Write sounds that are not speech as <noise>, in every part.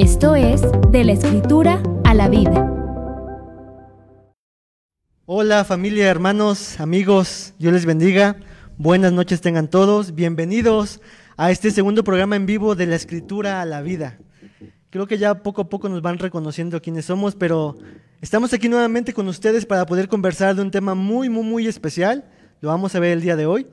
Esto es De la Escritura a la Vida. Hola familia, hermanos, amigos, Dios les bendiga. Buenas noches tengan todos. Bienvenidos a este segundo programa en vivo de la Escritura a la Vida. Creo que ya poco a poco nos van reconociendo quiénes somos, pero estamos aquí nuevamente con ustedes para poder conversar de un tema muy, muy, muy especial. Lo vamos a ver el día de hoy.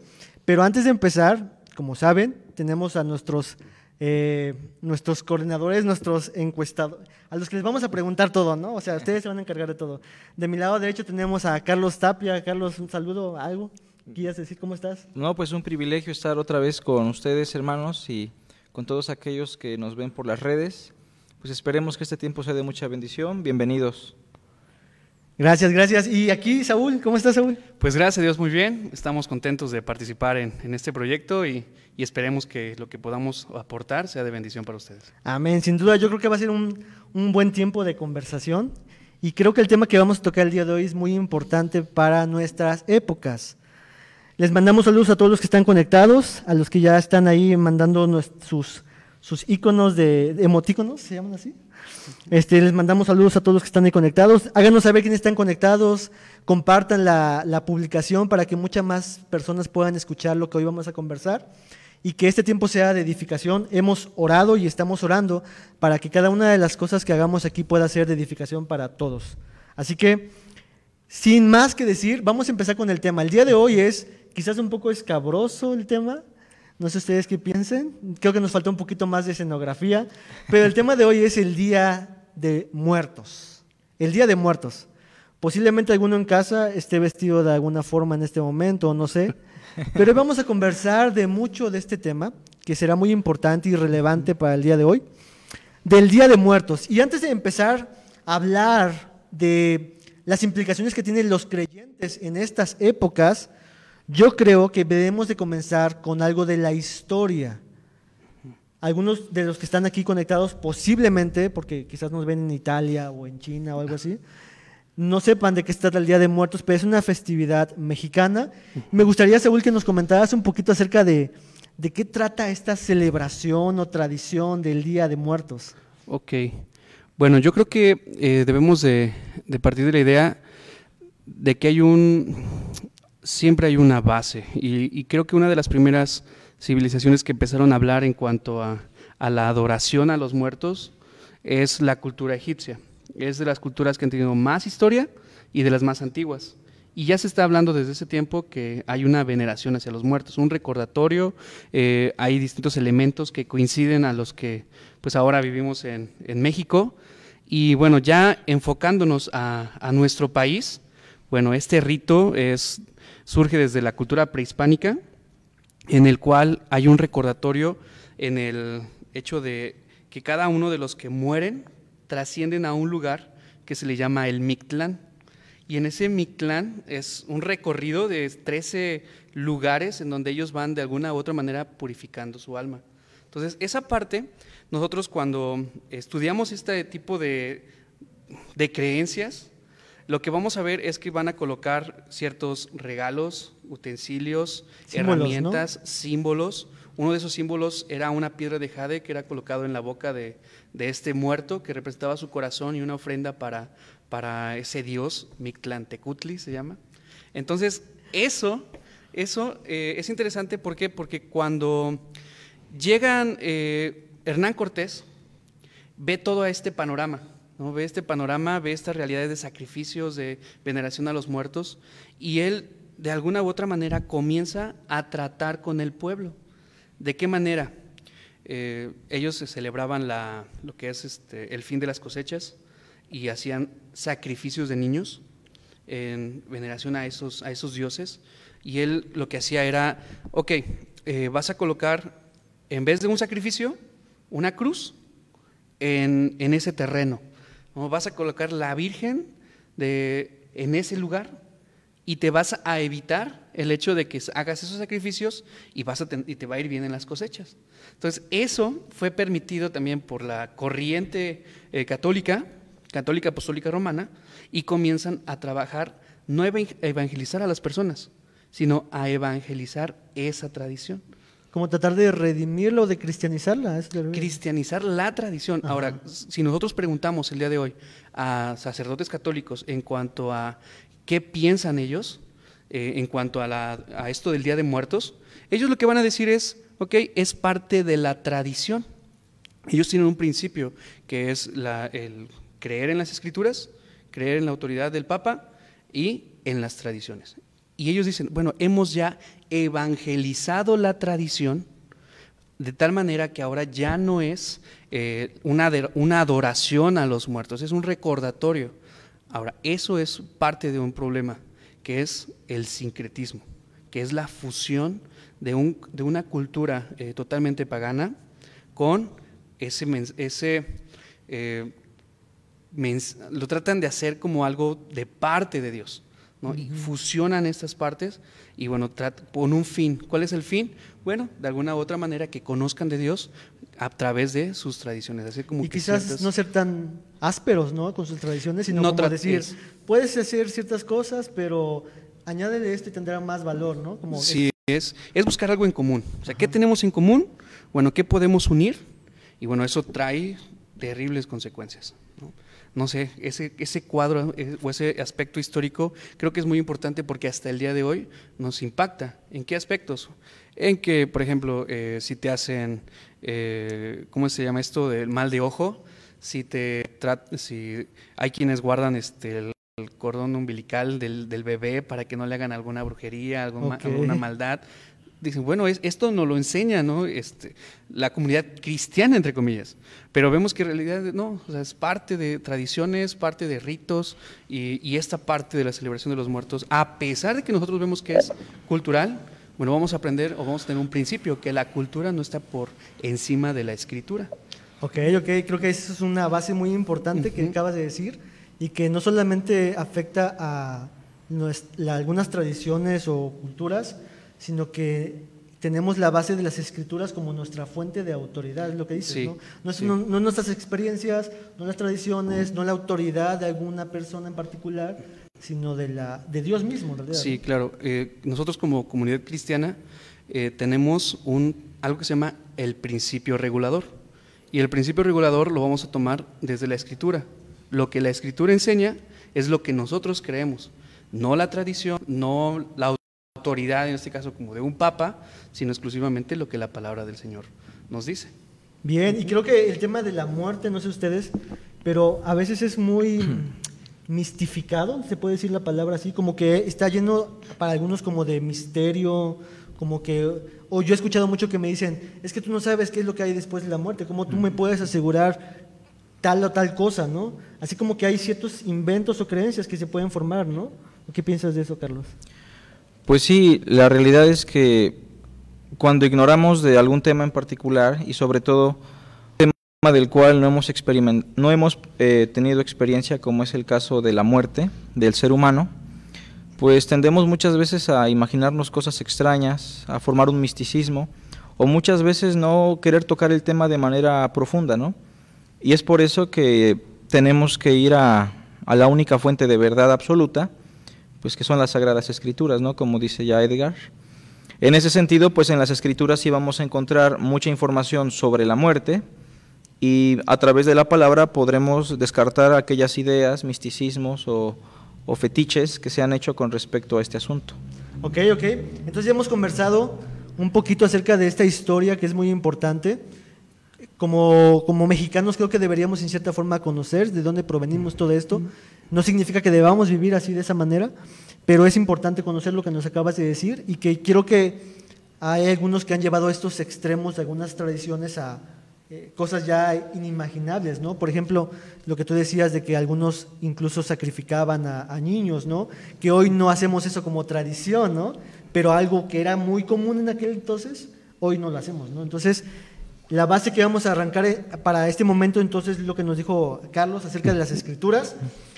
Pero antes de empezar, como saben, tenemos a nuestros eh, nuestros coordinadores, nuestros encuestadores, a los que les vamos a preguntar todo, ¿no? O sea, ustedes se van a encargar de todo. De mi lado derecho tenemos a Carlos Tapia. Carlos, un saludo, algo. ¿Quieres decir cómo estás? No, pues un privilegio estar otra vez con ustedes, hermanos, y con todos aquellos que nos ven por las redes. Pues esperemos que este tiempo sea de mucha bendición. Bienvenidos. Gracias, gracias. Y aquí, Saúl, ¿cómo estás, Saúl? Pues gracias a Dios, muy bien. Estamos contentos de participar en, en este proyecto y, y, esperemos que lo que podamos aportar sea de bendición para ustedes. Amén. Sin duda, yo creo que va a ser un, un buen tiempo de conversación y creo que el tema que vamos a tocar el día de hoy es muy importante para nuestras épocas. Les mandamos saludos a todos los que están conectados, a los que ya están ahí mandando sus, sus iconos de, de emotíconos, ¿se llaman así? Este, les mandamos saludos a todos los que están ahí conectados. Háganos saber quiénes están conectados. Compartan la, la, publicación para que muchas más personas puedan escuchar lo que hoy vamos a conversar y que este tiempo sea de edificación. Hemos orado y estamos orando para que cada una de las cosas que hagamos aquí pueda ser de edificación para todos. Así que, sin más que decir, vamos a empezar con el tema. El día de hoy es quizás un poco escabroso el tema. No sé ustedes qué piensen. Creo que nos falta un poquito más de escenografía. Pero el tema de hoy es el Día de Muertos. El Día de Muertos. Posiblemente alguno en casa esté vestido de alguna forma en este momento, no sé. Pero vamos a conversar de mucho de este tema, que será muy importante y relevante para el día de hoy. Del Día de Muertos. Y antes de empezar a hablar de las implicaciones que tienen los creyentes en estas épocas, yo creo que debemos de comenzar con algo de la historia. Algunos de los que están aquí conectados posiblemente, porque quizás nos ven en Italia o en China o algo así, no sepan de qué está el Día de Muertos, pero es una festividad mexicana. Me gustaría, Saúl, que nos comentaras un poquito acerca de, de qué trata esta celebración o tradición del Día de Muertos. Ok. Bueno, yo creo que eh, debemos de, de partir de la idea de que hay un, siempre hay una base y, creo que una de las primeras civilizaciones que empezaron a hablar en cuanto a, la adoración a los muertos es la cultura egipcia. Es de las culturas que han tenido más historia y de las más antiguas. Y ya se está hablando desde ese tiempo que hay una veneración hacia los muertos, un recordatorio, eh, hay distintos elementos que coinciden a los que pues ahora vivimos en, en México. Y bueno, ya enfocándonos a, a nuestro país, bueno, este rito es surge desde la cultura prehispánica, en el cual hay un recordatorio en el hecho de que cada uno de los que mueren trascienden a un lugar que se le llama el Mictlán. Y en ese Mictlán es un recorrido de 13 lugares en donde ellos van de alguna u otra manera purificando su alma. Entonces, esa parte, nosotros cuando estudiamos este tipo de, de creencias, lo que vamos a ver es que van a colocar ciertos regalos, utensilios, símbolos, herramientas, ¿no? símbolos. Uno de esos símbolos era una piedra de jade que era colocado en la boca de, de este muerto que representaba su corazón y una ofrenda para, para ese dios, Mictlantecutli se llama. Entonces, eso, eso eh, es interesante ¿por qué? porque cuando llegan eh, Hernán Cortés, ve todo este panorama ¿no? Ve este panorama, ve estas realidades de sacrificios, de veneración a los muertos, y él de alguna u otra manera comienza a tratar con el pueblo. ¿De qué manera? Eh, ellos se celebraban lo que es este, el fin de las cosechas y hacían sacrificios de niños en veneración a esos, a esos dioses. Y él lo que hacía era, ok, eh, vas a colocar, en vez de un sacrificio, una cruz en, en ese terreno. ¿No? Vas a colocar la Virgen en ese lugar y te vas a evitar el hecho de que hagas esos sacrificios y, vas a te va a ir bien en las cosechas. Entonces, eso fue permitido también por la corriente eh, católica, católica apostólica romana, y comienzan a trabajar, no a evangelizar a las personas, sino a evangelizar esa tradición. Como tratar de redimirla o de cristianizarla. es cristianizar la tradición. Ahora, si nosotros preguntamos el día de hoy a sacerdotes católicos en cuanto a qué piensan ellos, eh, en cuanto a, la- a esto del Día de Muertos, ellos lo que van a decir es, ok, es parte de la tradición. Ellos tienen un principio que es la- el creer en las escrituras, creer en la autoridad del Papa y en las tradiciones. Y ellos dicen, bueno, hemos ya evangelizado la tradición de tal manera que ahora ya no es eh, una, una adoración a los muertos, es un recordatorio. Ahora, eso es parte de un problema, que es el sincretismo, que es la fusión de, un- de una cultura eh, totalmente pagana con ese, ese eh, lo tratan de hacer como algo de parte de Dios. ¿No? Y fusionan estas partes y bueno, con un fin. ¿Cuál es el fin? Bueno, de alguna u otra manera que conozcan de Dios a través de sus tradiciones. Así como Y que quizás ciertas- no ser tan ásperos, ¿no? Con sus tradiciones, sino No como decir, es- puedes hacer ciertas cosas, pero añádele esto y tendrá más valor, ¿no? Como Sí, es, es buscar algo en común. O sea, ¿qué tenemos en común? Bueno, ¿qué podemos unir? Y bueno, eso trae terribles consecuencias. No, No sé, ese, ese cuadro eh, o ese aspecto histórico creo que es muy importante porque hasta el día de hoy nos impacta. ¿En qué aspectos? En que, por ejemplo, eh, si te hacen, eh, ¿cómo se llama esto? Del mal de ojo, si, te si hay quienes guardan este, el cordón umbilical del, del bebé para que no le hagan alguna brujería, alguna, alguna maldad. Dicen, bueno, es, esto nos lo enseña ¿no? este, la comunidad cristiana, entre comillas. Pero vemos que en realidad no, o sea, es parte de tradiciones, parte de ritos y, y esta parte de la celebración de los muertos, a pesar de que nosotros vemos que es cultural, bueno, vamos a aprender o vamos a tener un principio, que la cultura no está por encima de la escritura. Ok, ok, creo que esa es una base muy importante que acabas de decir y que no solamente afecta a algunas tradiciones o culturas, sino que tenemos la base de las escrituras como nuestra fuente de autoridad, es lo que dices, Sí, ¿no? No, es- sí. no- no nuestras experiencias, no las tradiciones, no la autoridad de alguna persona en particular, sino de, la, de Dios mismo, en realidad, Sí, claro. Eh, nosotros como comunidad cristiana eh, tenemos un, algo que se llama el principio regulador. Y el principio regulador lo vamos a tomar desde la escritura. Lo que la escritura enseña es lo que nosotros creemos, no la tradición, no la autoridad, en este caso como de un papa, sino exclusivamente lo que la palabra del Señor nos dice. Bien, y creo que el tema de la muerte, no sé ustedes, pero a veces es muy <clears throat> mistificado, se puede decir la palabra así, como que está lleno para algunos como de misterio, como que, o yo he escuchado mucho que me dicen, es que tú no sabes qué es lo que hay después de la muerte, ¿cómo tú me puedes asegurar tal o tal cosa, ¿no? Así como que hay ciertos inventos o creencias que se pueden formar, ¿no? ¿Qué piensas de eso, Carlos? Pues sí, la realidad es que cuando ignoramos de algún tema en particular y sobre todo un tema del cual no hemos, eh, tenido experiencia, como es el caso de la muerte del ser humano, pues tendemos muchas veces a imaginarnos cosas extrañas, a formar un misticismo, o muchas veces no querer tocar el tema de manera profunda, ¿no? Y es por eso que tenemos que ir a la única fuente de verdad absoluta, pues que son las Sagradas Escrituras, ¿no? Como dice ya Edgar. En ese sentido, pues en las Escrituras sí vamos a encontrar mucha información sobre la muerte y a través de la palabra podremos descartar aquellas ideas, misticismos o, fetiches que se han hecho con respecto a este asunto. Ok, ok. Entonces ya hemos conversado un poquito acerca de esta historia que es muy importante. Como, como mexicanos creo que deberíamos en cierta forma conocer de dónde provenimos todo esto. No significa que debamos vivir así de esa manera, pero es importante conocer lo que nos acabas de decir y que quiero que hay algunos que han llevado estos extremos de algunas tradiciones a eh, cosas ya inimaginables, ¿no? Por ejemplo, lo que tú decías de que algunos incluso sacrificaban a, a niños, ¿no? Que hoy no hacemos eso como tradición, ¿no? Pero algo que era muy común en aquel entonces, hoy no lo hacemos, ¿no? Entonces, la base que vamos a arrancar eh, para este momento, entonces, es lo que nos dijo Carlos acerca de las escrituras.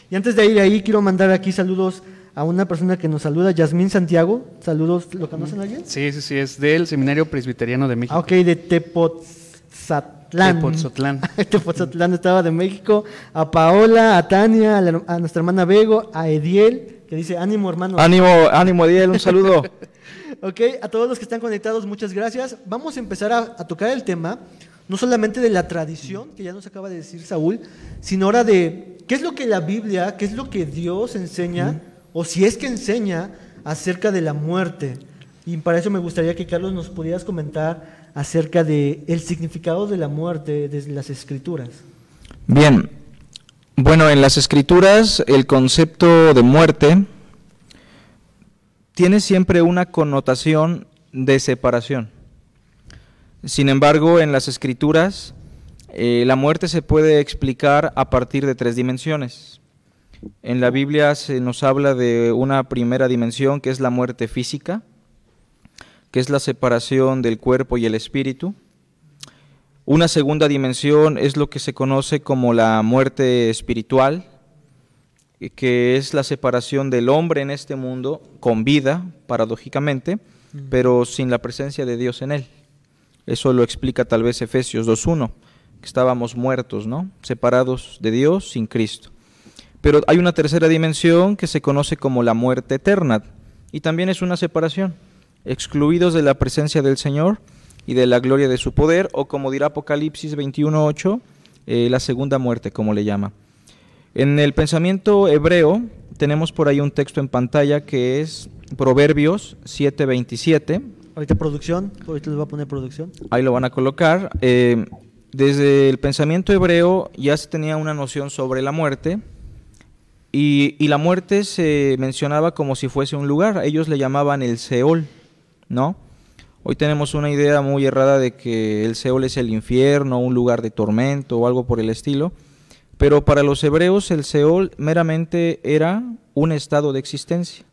Y antes de ir ahí, quiero mandar aquí saludos a una persona que nos saluda, Yasmín Santiago. Saludos, ¿lo conocen alguien? Sí, sí, sí, es del Seminario Presbiteriano de México. Ah, ok, de Tepoztlán. Tepoztlán. <laughs> Tepoztlán, Estado de México. A Paola, a Tania, a, la- a nuestra hermana Bego, a Ediel, que dice, ánimo hermano. Ánimo, ánimo, Adiel, un saludo. <laughs> ok, a todos los que están conectados, muchas gracias. Vamos a empezar a, a, tocar el tema, no solamente de la tradición, que ya nos acaba de decir Saúl, sino ahora de qué es lo que la Biblia, qué es lo que Dios enseña, o si es que enseña acerca de la muerte. Y para eso me gustaría que Carlos nos pudieras comentar acerca del el significado de la muerte desde las escrituras. Bien, bueno, en las escrituras el concepto de muerte tiene siempre una connotación de separación. Sin embargo, en las escrituras eh, la muerte se puede explicar a partir de tres dimensiones. En la Biblia se nos habla de una primera dimensión que es la muerte física, que es la separación del cuerpo y el espíritu. Una segunda dimensión es lo que se conoce como la muerte espiritual, que es la separación del hombre en este mundo con vida, paradójicamente, pero sin la presencia de Dios en él. Eso lo explica tal vez Efesios 2.1, que estábamos muertos, ¿no? Separados de Dios sin Cristo. Pero hay una tercera dimensión que se conoce como la muerte eterna, y también es una separación excluidos de la presencia del Señor y de la gloria de su poder, o como dirá Apocalipsis 21.8, eh, la segunda muerte, como le llama. En el pensamiento hebreo tenemos por ahí un texto en pantalla que es Proverbios 7.27. Ahorita producción, ahorita les voy a poner producción. Ahí lo van a colocar. Eh, desde el pensamiento hebreo ya se tenía una noción sobre la muerte, y, y, la muerte se mencionaba como si fuese un lugar, ellos le llamaban el Seol. ¿no? Hoy tenemos una idea muy errada de que el Seol es el infierno, un lugar de tormento o algo por el estilo, pero para los hebreos el Seol meramente era un estado de existencia.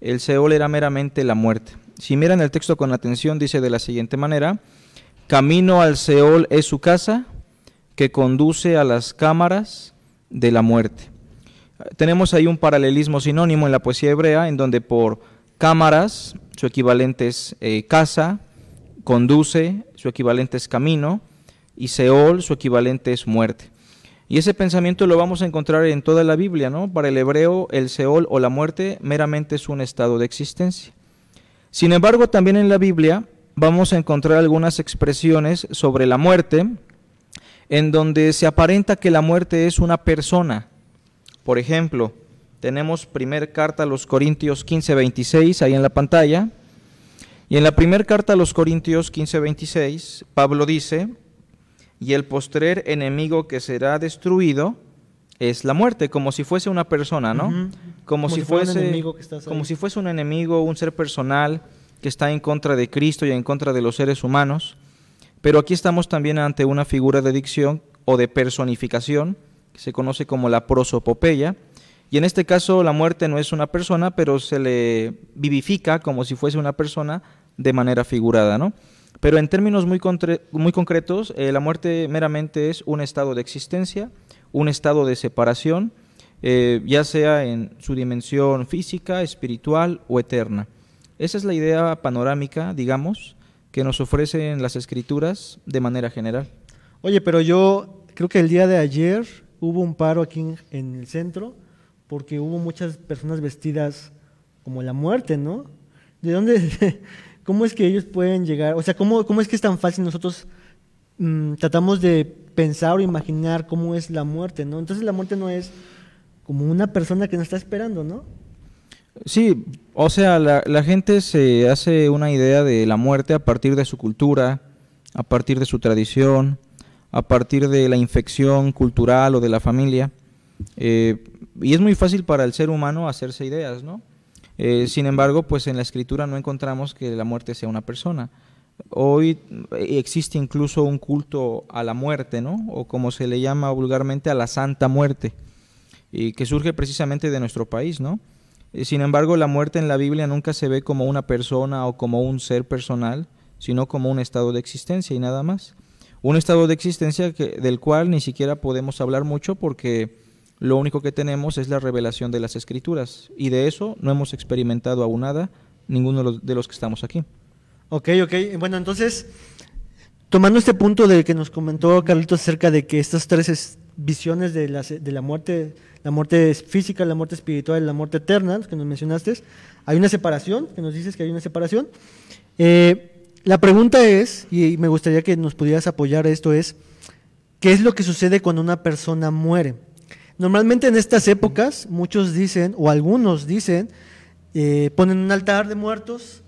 El Seol era meramente la muerte. Si miran el texto con atención, dice de la siguiente manera, camino al Seol es su casa que conduce a las cámaras de la muerte. Tenemos ahí un paralelismo sinónimo en la poesía hebrea en donde por cámaras su equivalente es eh, casa, conduce, su equivalente es camino, y Seol, su equivalente es muerte. Y ese pensamiento lo vamos a encontrar en toda la Biblia, ¿no? Para el hebreo, el Seol o la muerte meramente es un estado de existencia. Sin embargo, también en la Biblia vamos a encontrar algunas expresiones sobre la muerte en donde se aparenta que la muerte es una persona. Por ejemplo, tenemos primer carta a los Corintios 15, 26 ahí en la pantalla. Y en la primera carta a los Corintios 15, 26, Pablo dice, y el postrer enemigo que será destruido es la muerte, como si fuese una persona, ¿no? como, si, fuese, como si fuese un enemigo, un ser personal que está en contra de Cristo y en contra de los seres humanos. Pero aquí estamos también ante una figura de dicción o de personificación, que se conoce como la prosopopeya, y en este caso la muerte no es una persona, pero se le vivifica como si fuese una persona de manera figurada, ¿no? Pero en términos muy, muy concretos, eh, la muerte meramente es un estado de existencia, un estado de separación, eh, ya sea en su dimensión física, espiritual o eterna. Esa es la idea panorámica, digamos, que nos ofrecen las escrituras de manera general. Oye, pero yo creo que el día de ayer hubo un paro aquí en el centro porque hubo muchas personas vestidas como la muerte, ¿no? ¿De dónde, <laughs> cómo es que ellos pueden llegar? O sea, ¿cómo, cómo es que es tan fácil nosotros mm, tratamos de pensar o imaginar cómo es la muerte, ¿no? Entonces la muerte no es como una persona que nos está esperando, ¿no? Sí, o sea, la, gente se hace una idea de la muerte a partir de su cultura, a partir de su tradición, a partir de la infección cultural o de la familia. Eh, y es muy fácil para el ser humano hacerse ideas, ¿no? Eh, sin embargo, pues en la escritura no encontramos que la muerte sea una persona. Hoy existe incluso un culto a la muerte, ¿no? O como se le llama vulgarmente a la santa muerte, y que surge precisamente de nuestro país, ¿no? Eh, sin embargo, la muerte en la Biblia nunca se ve como una persona o como un ser personal, sino como un estado de existencia y nada más. Un estado de existencia del cual ni siquiera podemos hablar mucho porque lo único que tenemos es la revelación de las escrituras y de eso no hemos experimentado aún nada ninguno de los, que estamos aquí. Ok, ok. Bueno, entonces, tomando este punto de que nos comentó Carlitos acerca de que estos tres visiones de la, de la muerte, la muerte física, la muerte espiritual, la muerte eterna, los que nos mencionaste. Hay una separación, que nos dices que hay una separación. Eh, la pregunta es, y me gustaría que nos pudieras apoyar esto, es, ¿qué es lo que sucede cuando una persona muere? Normalmente en estas épocas, muchos dicen, o algunos dicen, eh, ponen un altar de muertos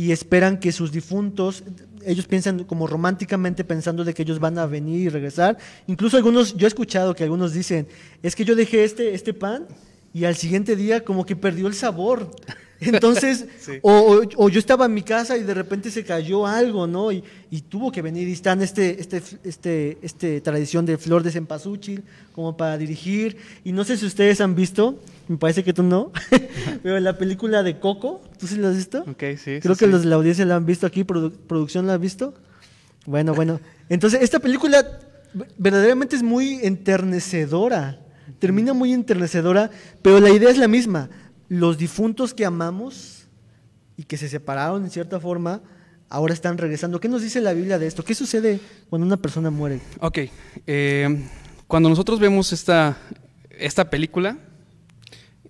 y esperan que sus difuntos, ellos piensan como románticamente pensando de que ellos van a venir y regresar. Incluso algunos, yo he escuchado que algunos dicen, es que yo dejé este, este pan y al siguiente día como que perdió el sabor. Entonces, <laughs> o, yo estaba en mi casa y de repente se cayó algo, ¿no? Y, tuvo que venir y están este, este, este, este tradición de flor de cempasúchil como para dirigir. Y no sé si ustedes han visto, me parece que tú no, <laughs> pero la película de Coco, ¿tú sí la has visto? Ok, sí. Creo que los de la audiencia la han visto aquí, producción la ha visto. Bueno, bueno. Entonces, esta película verdaderamente es muy enternecedora. Termina muy enternecedora, pero la idea es la misma los difuntos que amamos y que se separaron en cierta forma, ahora están regresando. ¿Qué nos dice la Biblia de esto? ¿Qué sucede cuando una persona muere? Ok, eh, cuando nosotros vemos esta, esta película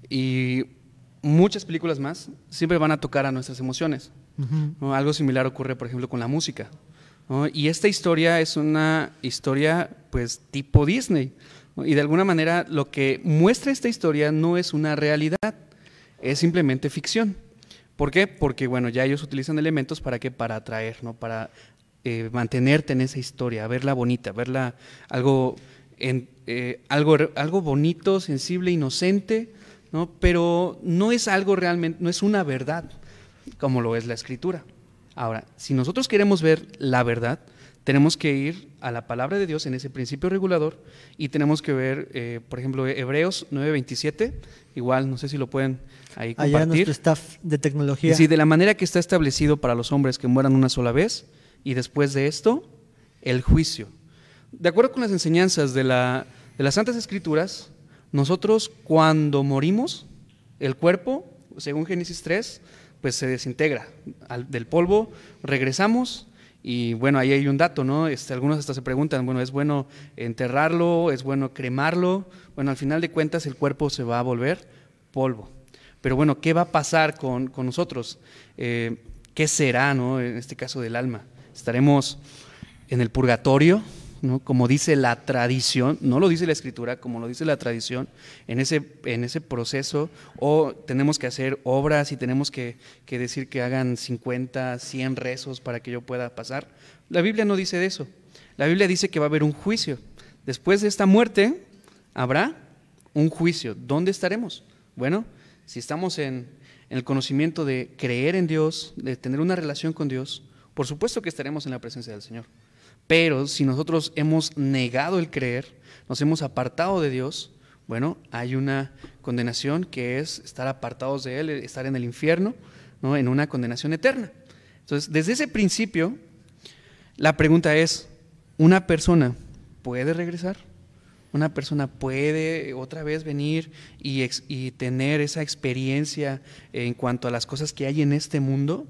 y muchas películas más, siempre van a tocar a nuestras emociones. Algo similar ocurre, por ejemplo, con la música. Y esta historia es una historia, pues, tipo Disney. Y de alguna manera lo que muestra esta historia no es una realidad es simplemente ficción. ¿Por qué? Porque, bueno, ya ellos utilizan elementos para qué? Para atraer, ¿no? Para eh, mantenerte en esa historia, verla bonita, verla algo, en, eh, algo, algo bonito, sensible, inocente, ¿no? Pero no es algo realmente, no es una verdad, como lo es la escritura. Ahora, si nosotros queremos ver la verdad, tenemos que ir a la palabra de Dios en ese principio regulador y tenemos que ver, eh, por ejemplo, Hebreos 9:27, igual, no sé si lo pueden ahí compartir. Allá nuestro staff de tecnología. Sí, de la manera que está establecido para los hombres que mueran una sola vez y después de esto, el juicio. De acuerdo con las enseñanzas de, la, de las Santas Escrituras, nosotros cuando morimos, el cuerpo, según Génesis 3, pues se desintegra del polvo, regresamos y bueno, ahí hay un dato, ¿no? Este, algunos hasta se preguntan, bueno, ¿es bueno enterrarlo? ¿Es bueno cremarlo? Bueno, al final de cuentas el cuerpo se va a volver polvo. Pero bueno, ¿qué va a pasar con, nosotros? Eh, ¿Qué será, ¿no? En este caso del alma. ¿Estaremos en el purgatorio? como dice la tradición, no lo dice la escritura, como lo dice la tradición, en ese, en ese proceso, o tenemos que hacer obras y tenemos que, que decir que hagan 50, 100 rezos para que yo pueda pasar. La Biblia no dice de eso. La Biblia dice que va a haber un juicio. Después de esta muerte, habrá un juicio. ¿Dónde estaremos? Bueno, si estamos en, el conocimiento de creer en Dios, de tener una relación con Dios, por supuesto que estaremos en la presencia del Señor. Pero si nosotros hemos negado el creer, nos hemos apartado de Dios, bueno, hay una condenación que es estar apartados de Él, estar en el infierno, ¿no? en una condenación eterna. Entonces, desde ese principio, la pregunta es, ¿una persona puede regresar? ¿Una persona puede otra vez venir y, y tener esa experiencia en cuanto a las cosas que hay en este mundo?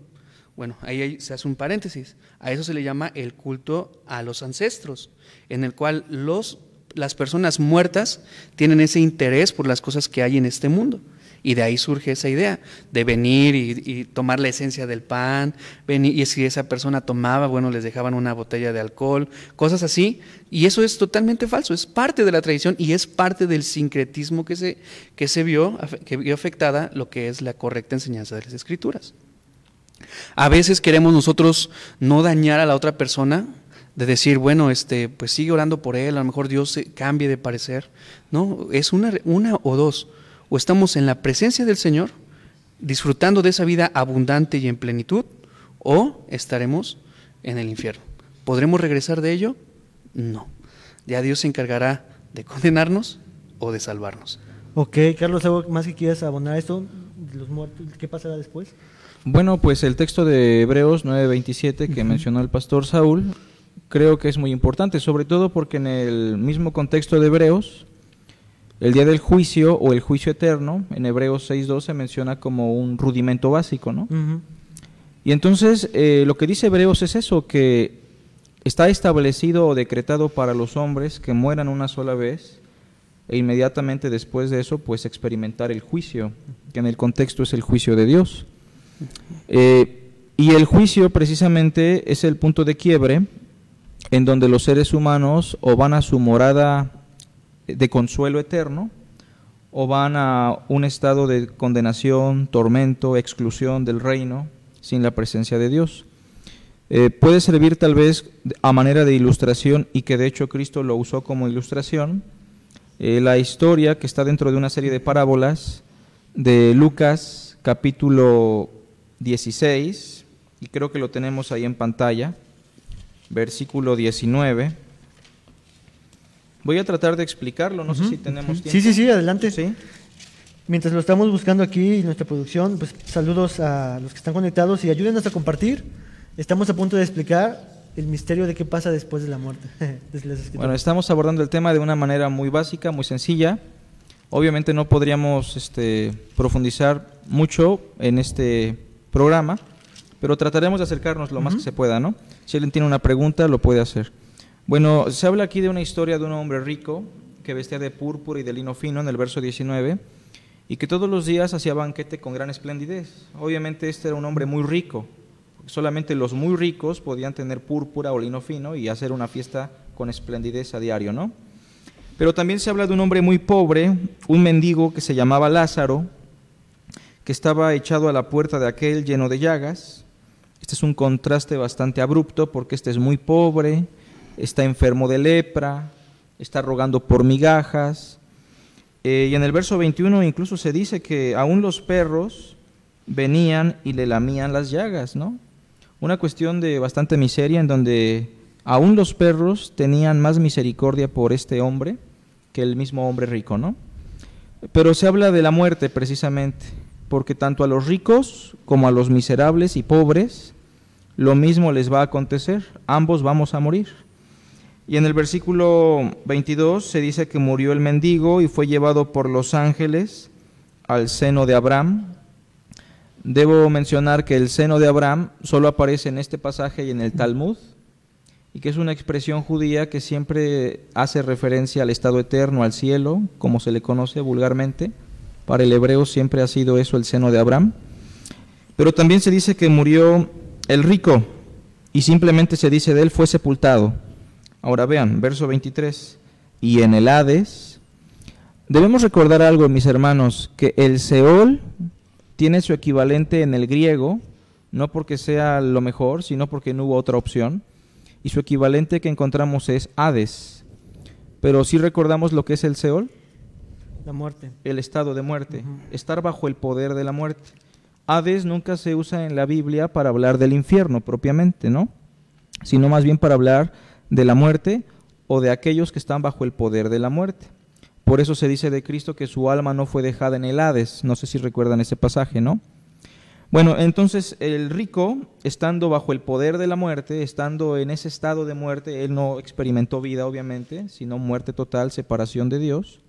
Bueno, ahí se hace un paréntesis. A eso se le llama el culto a los ancestros, en el cual los, las personas muertas tienen ese interés por las cosas que hay en este mundo. Y de ahí surge esa idea de venir y, tomar la esencia del pan, venir, y si esa persona tomaba, bueno, les dejaban una botella de alcohol, cosas así. Y eso es totalmente falso, es parte de la tradición y es parte del sincretismo que se, que se vio, que vio afectada lo que es la correcta enseñanza de las escrituras. A veces queremos nosotros no dañar a la otra persona, de decir, bueno, este, pues sigue orando por él, a lo mejor Dios se cambie de parecer. No, es una, una o dos. O estamos en la presencia del Señor, disfrutando de esa vida abundante y en plenitud, o estaremos en el infierno. ¿Podremos regresar de ello? No. Ya Dios se encargará de condenarnos o de salvarnos. Ok, Carlos, ¿algo más que quieras abonar esto? Los muertos, ¿Qué pasará después? Bueno, pues el texto de Hebreos 9:27 que mencionó el pastor Saúl, creo que es muy importante, sobre todo porque en el mismo contexto de Hebreos, el día del juicio o el juicio eterno, en Hebreos 6.2 se menciona como un rudimento básico, ¿no? Y entonces eh, lo que dice Hebreos es eso, que está establecido o decretado para los hombres que mueran una sola vez e inmediatamente después de eso pues experimentar el juicio, que en el contexto es el juicio de Dios. Eh, y el juicio precisamente es el punto de quiebre en donde los seres humanos o van a su morada de consuelo eterno o van a un estado de condenación, tormento, exclusión del reino sin la presencia de Dios. Eh, puede servir tal vez a manera de ilustración y que de hecho Cristo lo usó como ilustración, eh, la historia que está dentro de una serie de parábolas de Lucas capítulo 16, y creo que lo tenemos ahí en pantalla, versículo 19. Voy a tratar de explicarlo, no sé si tenemos tiempo. Sí, sí, sí, adelante. Sí. Mientras lo estamos buscando aquí en nuestra producción, pues saludos a los que están conectados y ayúdenos a compartir. Estamos a punto de explicar el misterio de qué pasa después de la muerte. <laughs> Bueno, estamos abordando el tema de una manera muy básica, muy sencilla. Obviamente no podríamos este, profundizar mucho en este programa, pero trataremos de acercarnos lo más que se pueda, ¿no? Si alguien tiene una pregunta, lo puede hacer. Bueno, se habla aquí de una historia de un hombre rico que vestía de púrpura y de lino fino en el verso 19 y que todos los días hacía banquete con gran esplendidez. Obviamente este era un hombre muy rico, solamente los muy ricos podían tener púrpura o lino fino y hacer una fiesta con esplendidez a diario, ¿no? Pero también se habla de un hombre muy pobre, un mendigo que se llamaba Lázaro, que estaba echado a la puerta de aquel lleno de llagas. Este es un contraste bastante abrupto porque este es muy pobre, está enfermo de lepra, está rogando por migajas. Eh, y en el verso 21 incluso se dice que aún los perros venían y le lamían las llagas, ¿no? una cuestión de bastante miseria en donde aún los perros tenían más misericordia por este hombre que el mismo hombre rico, ¿no? Pero se habla de la muerte precisamente, porque tanto a los ricos como a los miserables y pobres lo mismo les va a acontecer, ambos vamos a morir. Y en el versículo 22 se dice que murió el mendigo y fue llevado por los ángeles al seno de Abraham, Debo mencionar que el seno de Abraham solo aparece en este pasaje y en el Talmud, y que es una expresión judía que siempre hace referencia al estado eterno, al cielo, como se le conoce vulgarmente. Para el hebreo siempre ha sido eso el seno de Abraham. Pero también se dice que murió el rico, y simplemente se dice de él fue sepultado. Ahora vean, verso 23. Y en el Hades, debemos recordar algo, mis hermanos, que el Seol tiene su equivalente en el griego, no porque sea lo mejor, sino porque no hubo otra opción. Y su equivalente que encontramos es Hades. Pero si recordamos lo que es el Seol. La muerte. El estado de muerte. Estar bajo el poder de la muerte. Hades nunca se usa en la Biblia para hablar del infierno propiamente, ¿no? Sino más bien para hablar de la muerte o de aquellos que están bajo el poder de la muerte. Por eso se dice de Cristo que su alma no fue dejada en el Hades. No sé si recuerdan ese pasaje, ¿no? Bueno, entonces el rico, estando bajo el poder de la muerte, estando en ese estado de muerte, él no experimentó vida, obviamente, sino muerte total, separación de Dios,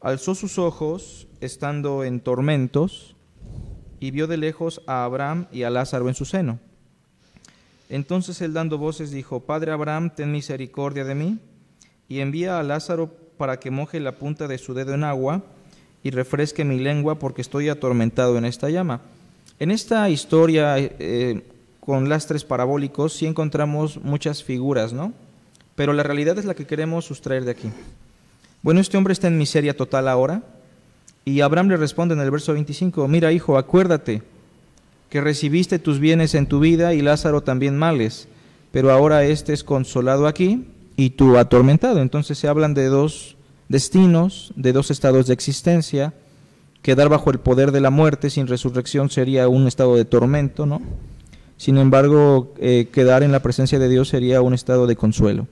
alzó sus ojos, estando en tormentos, y vio de lejos a Abraham y a Lázaro en su seno. Entonces él dando voces dijo, Padre Abraham, ten misericordia de mí, y envía a Lázaro para que moje la punta de su dedo en agua y refresque mi lengua porque estoy atormentado en esta llama. En esta historia eh, con lastres parabólicos sí encontramos muchas figuras, ¿no? Pero la realidad es la que queremos sustraer de aquí. Bueno, este hombre está en miseria total ahora y Abraham le responde en el verso 25, mira hijo, acuérdate que recibiste tus bienes en tu vida y Lázaro también males, pero ahora este es consolado aquí y tú atormentado. Entonces se hablan de dos destinos, de dos estados de existencia. Quedar bajo el poder de la muerte sin resurrección sería un estado de tormento, ¿no? Sin embargo, eh, quedar en la presencia de Dios sería un estado de consuelo.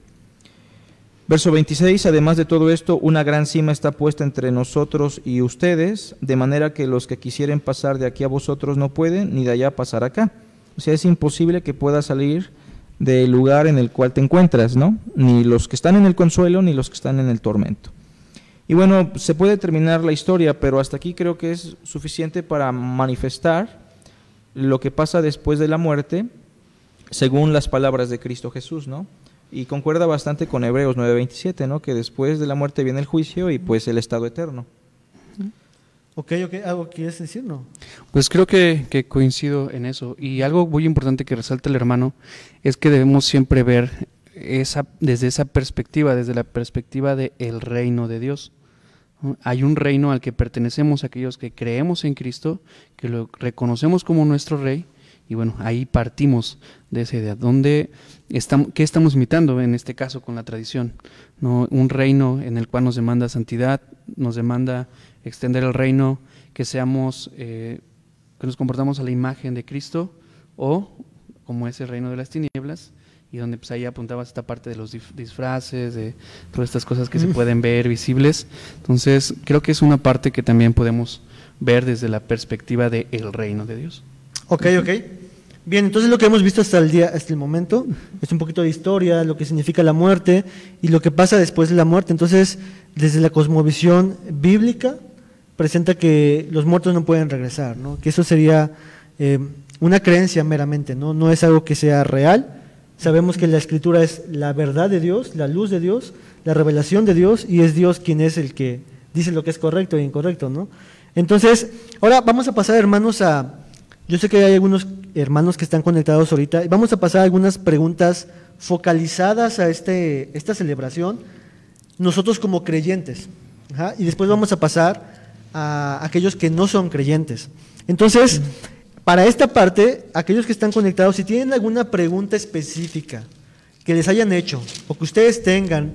Verso 26, además de todo esto, una gran cima está puesta entre nosotros y ustedes, de manera que los que quisieren pasar de aquí a vosotros no pueden, ni de allá pasar acá. O sea, es imposible que pueda salir del lugar en el cual te encuentras, ¿no? Ni los que están en el consuelo, ni los que están en el tormento. Y bueno, se puede terminar la historia, pero hasta aquí creo que es suficiente para manifestar lo que pasa después de la muerte según las palabras de Cristo Jesús, ¿no? Y concuerda bastante con Hebreos 9:27, ¿no? Que después de la muerte viene el juicio y pues el estado eterno. Ok, ok, ¿algo quieres decir? No. Pues creo que, que coincido en eso. Y algo muy importante que resalta el hermano es que debemos siempre ver esa, desde esa perspectiva, desde la perspectiva del el reino de Dios. ¿no? Hay un reino al que pertenecemos aquellos que creemos en Cristo, que lo reconocemos como nuestro rey, y bueno, ahí partimos de esa idea. ¿Dónde estamos, ¿Qué estamos imitando en este caso con la tradición? ¿No? Un reino en el cual nos demanda santidad, nos demanda extender el reino, que seamos, eh, que nos comportamos a la imagen de Cristo, o como ese reino de las tinieblas, y donde pues ahí apuntabas esta parte de los disfraces, de todas estas cosas que se pueden ver visibles. Entonces, creo que es una parte que también podemos ver desde la perspectiva del reino de Dios. Ok, ok. Bien, entonces lo que hemos visto hasta el día, hasta el momento, es un poquito de historia, lo que significa la muerte y lo que pasa después de la muerte. Entonces, desde la cosmovisión bíblica, presenta que los muertos no pueden regresar, ¿no? Que eso sería eh, una creencia meramente, ¿no? No es algo que sea real. Sabemos que la escritura es la verdad de Dios, la luz de Dios, la revelación de Dios, y es Dios quien es el que dice lo que es correcto e incorrecto, ¿no? Entonces, ahora vamos a pasar, hermanos, a. Yo sé que hay algunos hermanos que están conectados ahorita. Vamos a pasar algunas preguntas focalizadas a este, esta celebración, nosotros como creyentes. Y después vamos a pasar a aquellos que no son creyentes. Entonces, para esta parte, aquellos que están conectados, si tienen alguna pregunta específica que les hayan hecho o que ustedes tengan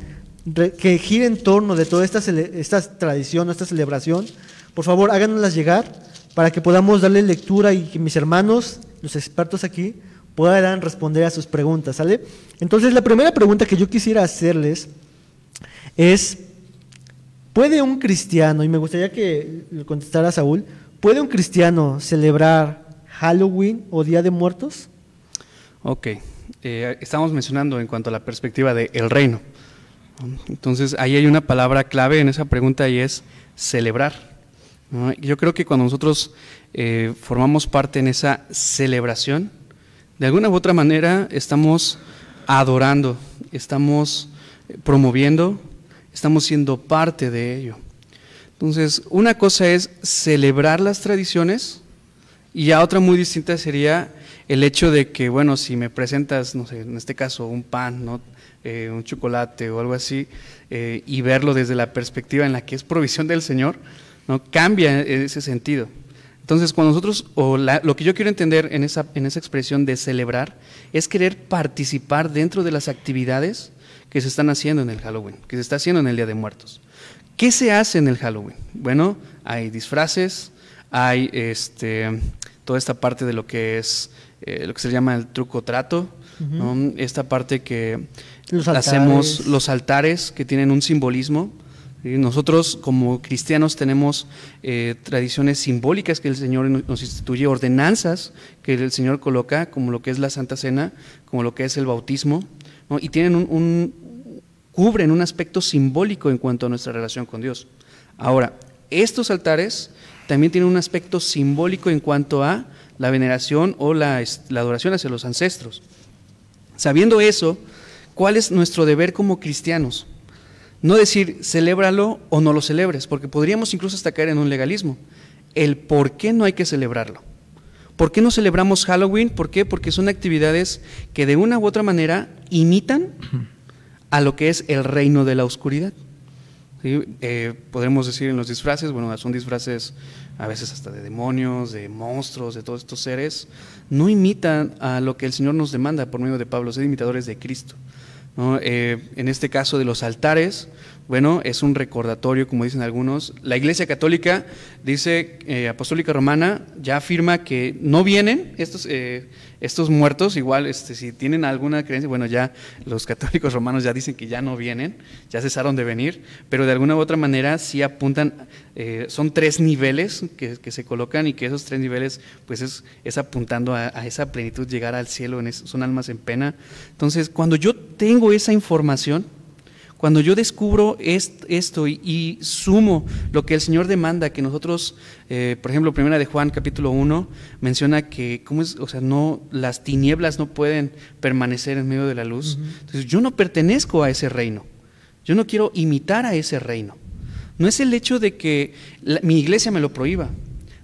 que gire en torno de toda esta, esta tradición, esta celebración, por favor háganoslas llegar para que podamos darle lectura y que mis hermanos, los expertos aquí, puedan responder a sus preguntas, ¿sale? Entonces, la primera pregunta que yo quisiera hacerles es, ¿puede un cristiano, y me gustaría que lo contestara Saúl, ¿puede un cristiano celebrar Halloween o Día de Muertos? Ok, eh, estamos mencionando en cuanto a la perspectiva del reino. Entonces, ahí hay una palabra clave en esa pregunta y es celebrar. Yo creo que cuando nosotros eh, formamos parte en esa celebración, de alguna u otra manera estamos adorando, estamos eh, promoviendo, estamos siendo parte de ello. Entonces, una cosa es celebrar las tradiciones y ya otra muy distinta sería el hecho de que, bueno, si me presentas, no sé, en este caso, un pan, ¿no? Eh, un chocolate o algo así, y verlo desde la perspectiva en la que es provisión del Señor, ¿no? cambia ese sentido. Entonces, cuando nosotros, o la- lo que yo quiero entender en esa, en esa expresión de celebrar, es querer participar dentro de las actividades que se están haciendo en el Halloween, que se está haciendo en el Día de Muertos. ¿Qué se hace en el Halloween? Bueno, hay disfraces, hay este, toda esta parte de lo que es eh, lo que se llama el truco trato, ¿no? esta parte que Los hacemos los altares que tienen un simbolismo. Nosotros como cristianos tenemos eh, tradiciones simbólicas que el Señor no- nos instituye, ordenanzas que el Señor coloca, como lo que es la Santa Cena, como lo que es el bautismo, y tienen un, cubren un aspecto simbólico en cuanto a nuestra relación con Dios. Ahora, estos altares también tienen un aspecto simbólico en cuanto a la veneración o la adoración hacia los ancestros. Sabiendo eso, ¿cuál es nuestro deber como cristianos? No decir, celébralo o no lo celebres, porque podríamos incluso hasta caer en un legalismo. El por qué no hay que celebrarlo. ¿Por qué no celebramos Halloween? ¿Por qué? Porque son actividades que de una u otra manera imitan a lo que es el reino de la oscuridad. ¿sí? Eh, podemos decir en los disfraces, bueno, son disfraces a veces hasta de demonios, de monstruos, de todos estos seres, no imitan a lo que el Señor nos demanda por medio de Pablo, ser imitadores de Cristo. ¿No? Eh, en este caso de los altares, bueno, es un recordatorio, como dicen algunos. La Iglesia Católica dice, eh, Apostólica Romana, ya afirma que no vienen estos, eh, estos muertos, igual este, si tienen alguna creencia, bueno, ya los católicos romanos ya dicen que ya no vienen, ya cesaron de venir, pero de alguna u otra manera sí apuntan, eh, son tres niveles que, que se colocan y que esos tres niveles pues es, es apuntando a, esa plenitud, llegar al cielo, son almas en pena. Entonces, cuando yo tengo esa información, Cuando yo descubro esto y, sumo lo que el Señor demanda, que nosotros, eh, por ejemplo, primera de Juan capítulo 1 menciona que, ¿cómo es? O sea, no, las tinieblas no pueden permanecer en medio de la luz. Entonces, yo no pertenezco a ese reino. Yo no quiero imitar a ese reino. No es el hecho de que mi iglesia me lo prohíba.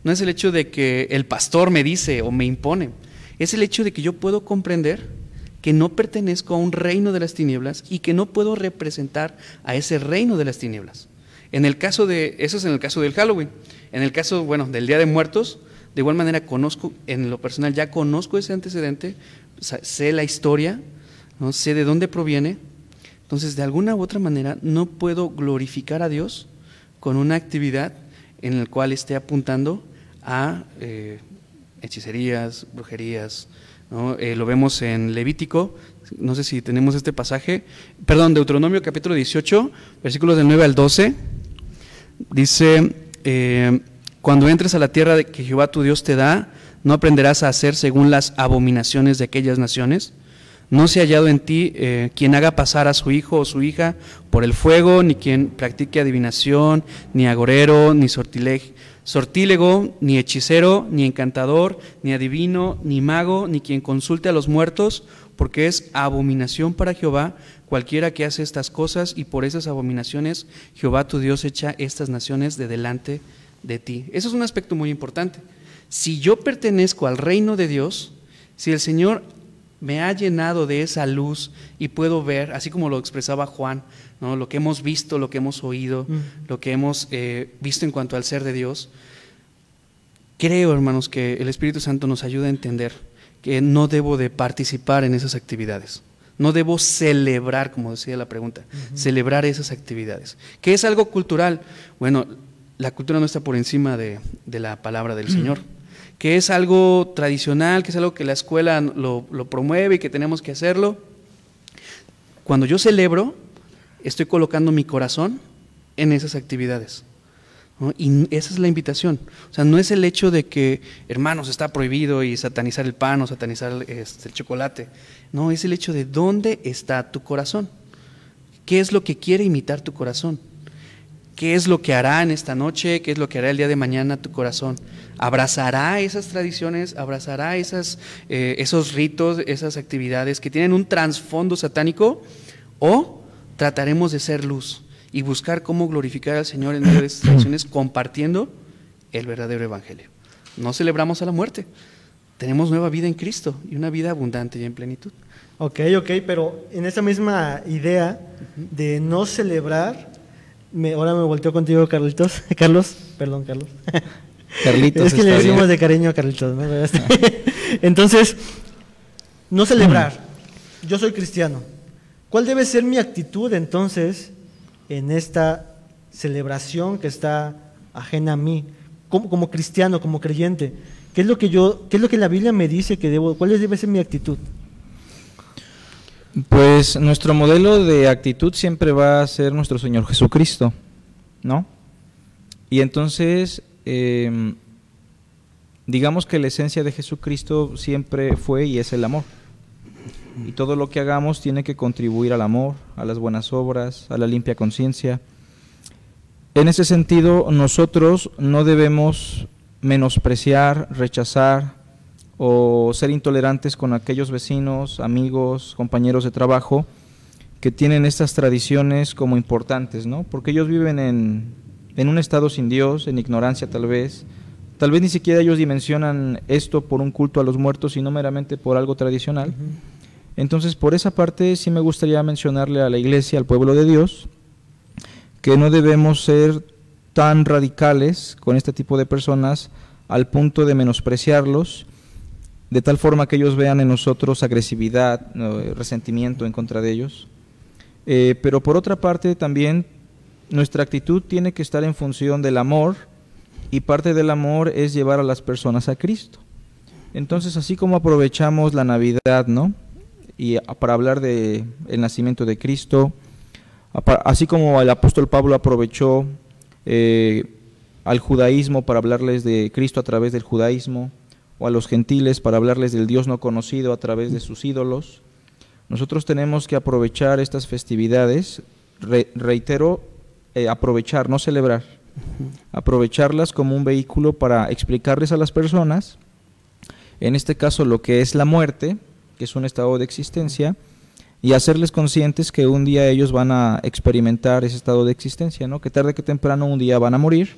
No es el hecho de que el pastor me dice o me impone. Es el hecho de que yo puedo comprender que no pertenezco a un reino de las tinieblas y que no puedo representar a ese reino de las tinieblas. En el caso de, eso es en el caso del Halloween. En el caso, bueno, del Día de Muertos, de igual manera conozco, en lo personal ya conozco ese antecedente, sé la historia, ¿no? sé de dónde proviene. Entonces, de alguna u otra manera, no puedo glorificar a Dios con una actividad en la cual esté apuntando a eh, hechicerías, brujerías, eh, lo vemos en Levítico, no sé si tenemos este pasaje, perdón, Deuteronomio capítulo 18, versículos del 9 al 12, dice, eh, cuando entres a la tierra que Jehová tu Dios te da, no aprenderás a hacer según las abominaciones de aquellas naciones. No se ha hallado en ti eh, quien haga pasar a su hijo o su hija por el fuego, ni quien practique adivinación, ni agorero, ni sortilegio sortílego, ni hechicero, ni encantador, ni adivino, ni mago, ni quien consulte a los muertos, porque es abominación para Jehová cualquiera que hace estas cosas, y por esas abominaciones Jehová tu Dios echa estas naciones de delante de ti. Eso es un aspecto muy importante. Si yo pertenezco al reino de Dios, si el Señor me ha llenado de esa luz y puedo ver, así como lo expresaba Juan, ¿no? lo que hemos visto, lo que hemos oído, mm. lo que hemos eh, visto en cuanto al ser de Dios. Creo, hermanos, que el Espíritu Santo nos ayuda a entender que no debo de participar en esas actividades. No debo celebrar, como decía la pregunta, celebrar esas actividades. ¿Qué es algo cultural? Bueno, la cultura no está por encima de, la palabra del. <clears throat> Señor que es algo tradicional, que es algo que la escuela lo, promueve y que tenemos que hacerlo. Cuando yo celebro, estoy colocando mi corazón en esas actividades. Y esa es la invitación. O sea, no es el hecho de que, hermanos, está prohibido y satanizar el pan o satanizar este, el chocolate. No, es el hecho de dónde está tu corazón. ¿Qué es lo que quiere imitar tu corazón? ¿Qué es lo que hará en esta noche? ¿Qué es lo que hará el día de mañana tu corazón? ¿Abrazará esas tradiciones? ¿Abrazará esas, eh, esos ritos, esas actividades que tienen un trasfondo satánico? ¿O trataremos de ser luz y buscar cómo glorificar al Señor en medio de estas <coughs> tradiciones compartiendo el verdadero Evangelio? No celebramos a la muerte, tenemos nueva vida en Cristo y una vida abundante y en plenitud. Ok, ok, pero en esa misma idea de no celebrar, ahora me volteo contigo, Carlitos. <laughs> Carlos, perdón, Carlos. <laughs> Carlitos. es que le decimos de cariño a Carlitos. <laughs> Entonces, no celebrar. Yo soy cristiano. ¿Cuál debe ser mi actitud entonces en esta celebración que está ajena a mí, como, como cristiano, como creyente? ¿Qué es lo que yo, qué es lo que la Biblia me dice que debo, cuál debe ser mi actitud? Pues nuestro modelo de actitud siempre va a ser nuestro Señor Jesucristo, ¿no? Y entonces, em, digamos que la esencia de Jesucristo siempre fue y es el amor. Y todo lo que hagamos tiene que contribuir al amor, a las buenas obras, a la limpia conciencia. En ese sentido, nosotros no debemos menospreciar, rechazar, o ser intolerantes con aquellos vecinos, amigos, compañeros de trabajo que tienen estas tradiciones como importantes, ¿no? Porque ellos viven en, en un estado sin Dios, en ignorancia tal vez. Tal vez ni siquiera ellos dimensionan esto por un culto a los muertos, sino meramente por algo tradicional. Entonces, por esa parte sí me gustaría mencionarle a la iglesia, al pueblo de Dios, que no debemos ser tan radicales con este tipo de personas al punto de menospreciarlos de tal forma que ellos vean en nosotros agresividad, resentimiento en contra de ellos. Eh, pero por otra parte también nuestra actitud tiene que estar en función del amor y parte del amor es llevar a las personas a Cristo. Entonces, así como aprovechamos la Navidad, ¿no? Y para hablar de el nacimiento de Cristo, así como el apóstol Pablo aprovechó eh, al judaísmo para hablarles de Cristo a través del judaísmo, o a los gentiles para hablarles del Dios no conocido a través de sus ídolos. Nosotros tenemos que aprovechar estas festividades reitero, eh, aprovechar, no celebrar, aprovecharlas como un vehículo para explicarles a las personas, en este caso lo que es la muerte, que es un estado de existencia, y hacerles conscientes que un día ellos van a experimentar ese estado de existencia, ¿no? que tarde que temprano un día van a morir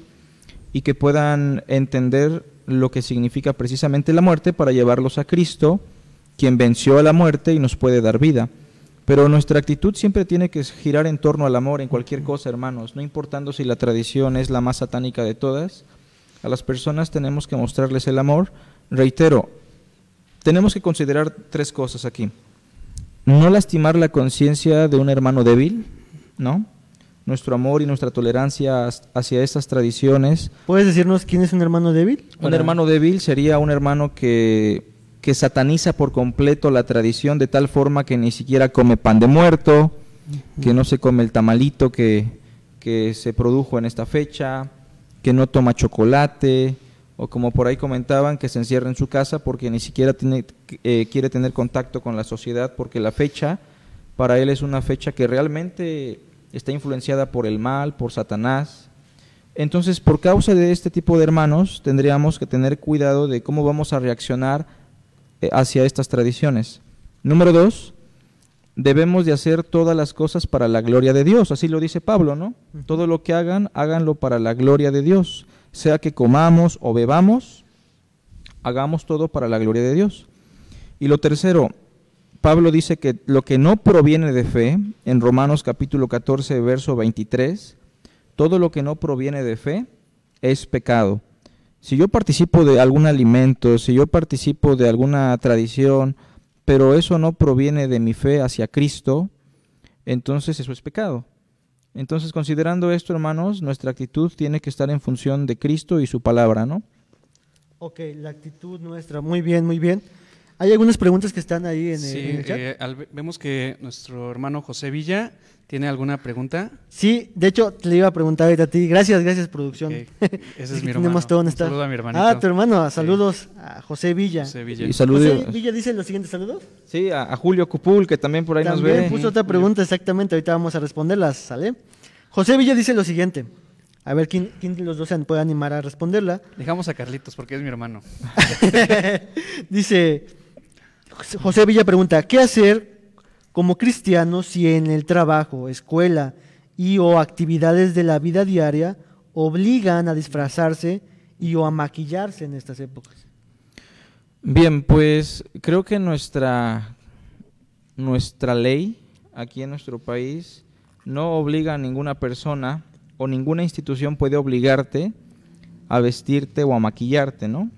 y que puedan entender lo que significa precisamente la muerte para llevarlos a Cristo, quien venció a la muerte y nos puede dar vida. Pero nuestra actitud siempre tiene que girar en torno al amor en cualquier cosa, hermanos, no importando si la tradición es la más satánica de todas. A las personas tenemos que mostrarles el amor. Reitero, tenemos que considerar tres cosas aquí. No lastimar la conciencia de un hermano débil, ¿no? Nuestro amor y nuestra tolerancia hacia estas tradiciones. ¿Puedes decirnos quién es un hermano débil? Un hermano débil sería un hermano que que sataniza por completo la tradición de tal forma que ni siquiera come pan de muerto, que no se come el tamalito que, se produjo en esta fecha, que no toma chocolate, o como por ahí comentaban, que se encierra en su casa porque ni siquiera tiene, eh, quiere tener contacto con la sociedad, porque la fecha para él es una fecha que realmente está influenciada por el mal, por Satanás. Entonces, por causa de este tipo de hermanos, tendríamos que tener cuidado de cómo vamos a reaccionar eh, hacia estas tradiciones. Número dos, debemos de hacer todas las cosas para la gloria de Dios, así lo dice Pablo, ¿no? Todo lo que hagan, háganlo para la gloria de Dios, sea que comamos o bebamos, hagamos todo para la gloria de Dios. Y lo tercero, Pablo dice que lo que no proviene de fe, en Romanos capítulo 14, verso 23, todo lo que no proviene de fe es pecado. Si yo participo de algún alimento, si yo participo de alguna tradición, pero eso no proviene de mi fe hacia Cristo, entonces eso es pecado. Entonces, considerando esto, hermanos, nuestra actitud tiene que estar en función de Cristo y su palabra, ¿no? Ok, la actitud nuestra, muy bien, muy bien. Hay algunas preguntas que están ahí en, el, chat. Eh, vemos que nuestro hermano José Villa ¿Tiene alguna pregunta? Sí, de hecho te le iba a preguntar a ti. Gracias, gracias producción. <laughs> Ese es mi hermano. Todo un saludo a mi hermanito. Ah, tu hermano. Saludos a José Villa. José Villa. Y saludos. José Villa dice los siguientes saludos. Sí, a, Julio Cupul, que también por ahí nos ve. puso otra pregunta exactamente. Ahorita vamos a responderlas, ¿sale? José Villa dice lo siguiente. A ver quién, quién de los dos se puede animar a responderla. Dejamos a Carlitos porque es mi hermano. <laughs> dice, <laughs> José Villa pregunta, ¿qué hacer como cristianos si en el trabajo, escuela y o actividades de la vida diaria obligan a disfrazarse y o a maquillarse en estas épocas? Bien, pues creo que nuestra, nuestra ley aquí en nuestro país no obliga a ninguna persona o ninguna institución puede obligarte a vestirte o a maquillarte, ¿no?